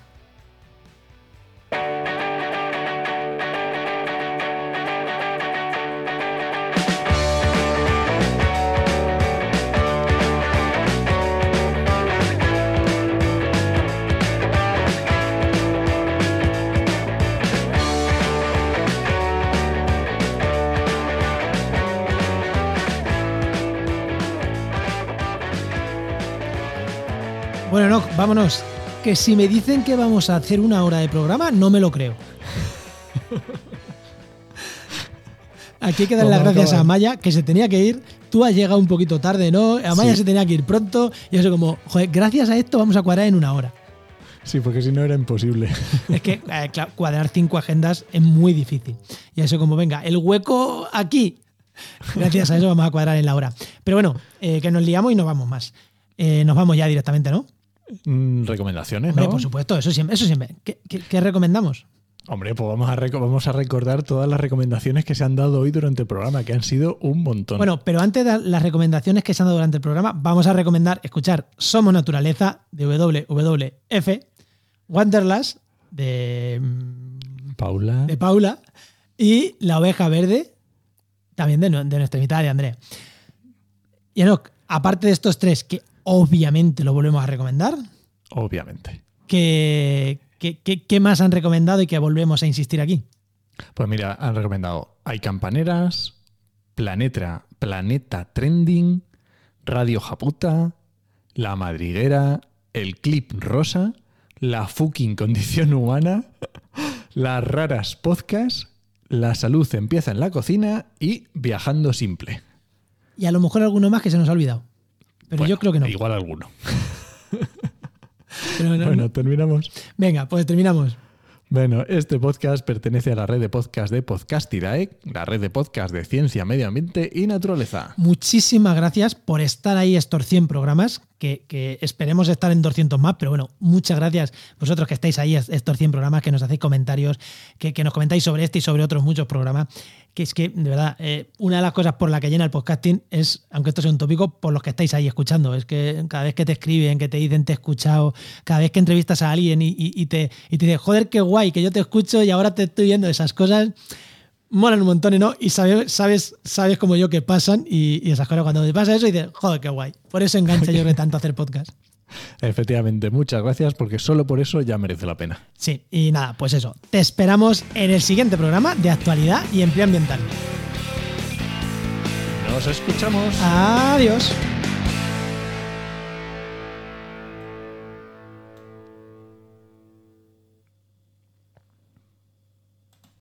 Speaker 1: Bueno, no, vámonos. Que si me dicen que vamos a hacer una hora de programa, no me lo creo. Aquí hay que dar las gracias a. Amaya, que se tenía que ir. Tú has llegado un poquito tarde, ¿no? Amaya
Speaker 2: Sí.
Speaker 1: se tenía que ir pronto. Y eso como, joder, gracias a esto vamos a cuadrar en una hora.
Speaker 2: Sí, porque si no era imposible.
Speaker 1: Es que eh, claro, cuadrar cinco agendas es muy difícil. Y eso como, venga, el hueco aquí. Gracias a eso vamos a cuadrar en la hora. Pero bueno, eh, que nos liamos y no vamos más. Eh, nos vamos ya directamente, ¿no?
Speaker 2: Mm, Recomendaciones,
Speaker 1: Hombre,
Speaker 2: ¿no?
Speaker 1: por supuesto, eso siempre. Eso siempre. ¿Qué, qué- qué recomendamos?
Speaker 2: Hombre, pues vamos a, vamos a recordar todas las recomendaciones que se han dado hoy durante el programa, que han sido un montón.
Speaker 1: Bueno, pero antes de las recomendaciones que se han dado durante el programa, vamos a recomendar escuchar Somos Naturaleza de WWF, Wanderlust de, mm,
Speaker 2: Paula.
Speaker 1: de Paula y La Oveja Verde, también de, nu- de nuestra mitad de Andrea. Y Enoch, aparte de estos tres, que obviamente lo volvemos a recomendar,
Speaker 2: Obviamente.
Speaker 1: ¿qué, qué, qué- qué más han recomendado y que volvemos a insistir aquí?
Speaker 2: Pues mira, han recomendado Hay Campaneras, Planeta, Planeta Trending, Radio Japuta, La Madriguera, El Clip Rosa, La Fucking Condición Humana, Las Raras Podcast, La Salud Empieza en la Cocina y Viajando Simple.
Speaker 1: Y a lo mejor alguno más que se nos ha olvidado. Pero
Speaker 2: Bueno,
Speaker 1: yo creo que no.
Speaker 2: Igual alguno.
Speaker 1: No-
Speaker 2: Bueno,
Speaker 1: no-
Speaker 2: terminamos.
Speaker 1: Venga, pues terminamos.
Speaker 2: Bueno, este podcast pertenece a la red de podcast de Podcastidae, la red de podcast de ciencia, medio ambiente y naturaleza.
Speaker 1: Muchísimas gracias por estar ahí estos 100 programas, que, que esperemos estar en 200 más, pero bueno, muchas gracias vosotros que estáis ahí estos 100 programas, que nos hacéis comentarios, que, que nos comentáis sobre este y sobre otros muchos programas, que es que, de verdad, eh, una de las cosas por la que llena el podcasting es, aunque esto sea un tópico, por los que estáis ahí escuchando. Es que cada vez que te escriben, que te dicen te he escuchado, cada vez que entrevistas a alguien y, y- y te, y te dice, joder, qué guay, que yo te escucho y ahora te estoy viendo esas cosas, molan un montón, ¿no? Y sabes, sabes, sabes como yo que pasan y, y esas cosas. Cuando te pasa eso, dices, joder, qué guay. Por eso engancha yo creo tanto hacer podcast.
Speaker 2: Efectivamente, muchas gracias porque solo por eso ya merece la pena.
Speaker 1: Sí, y nada, pues eso. Te esperamos en el siguiente programa de actualidad y empleo ambiental.
Speaker 2: Nos escuchamos.
Speaker 1: Adiós.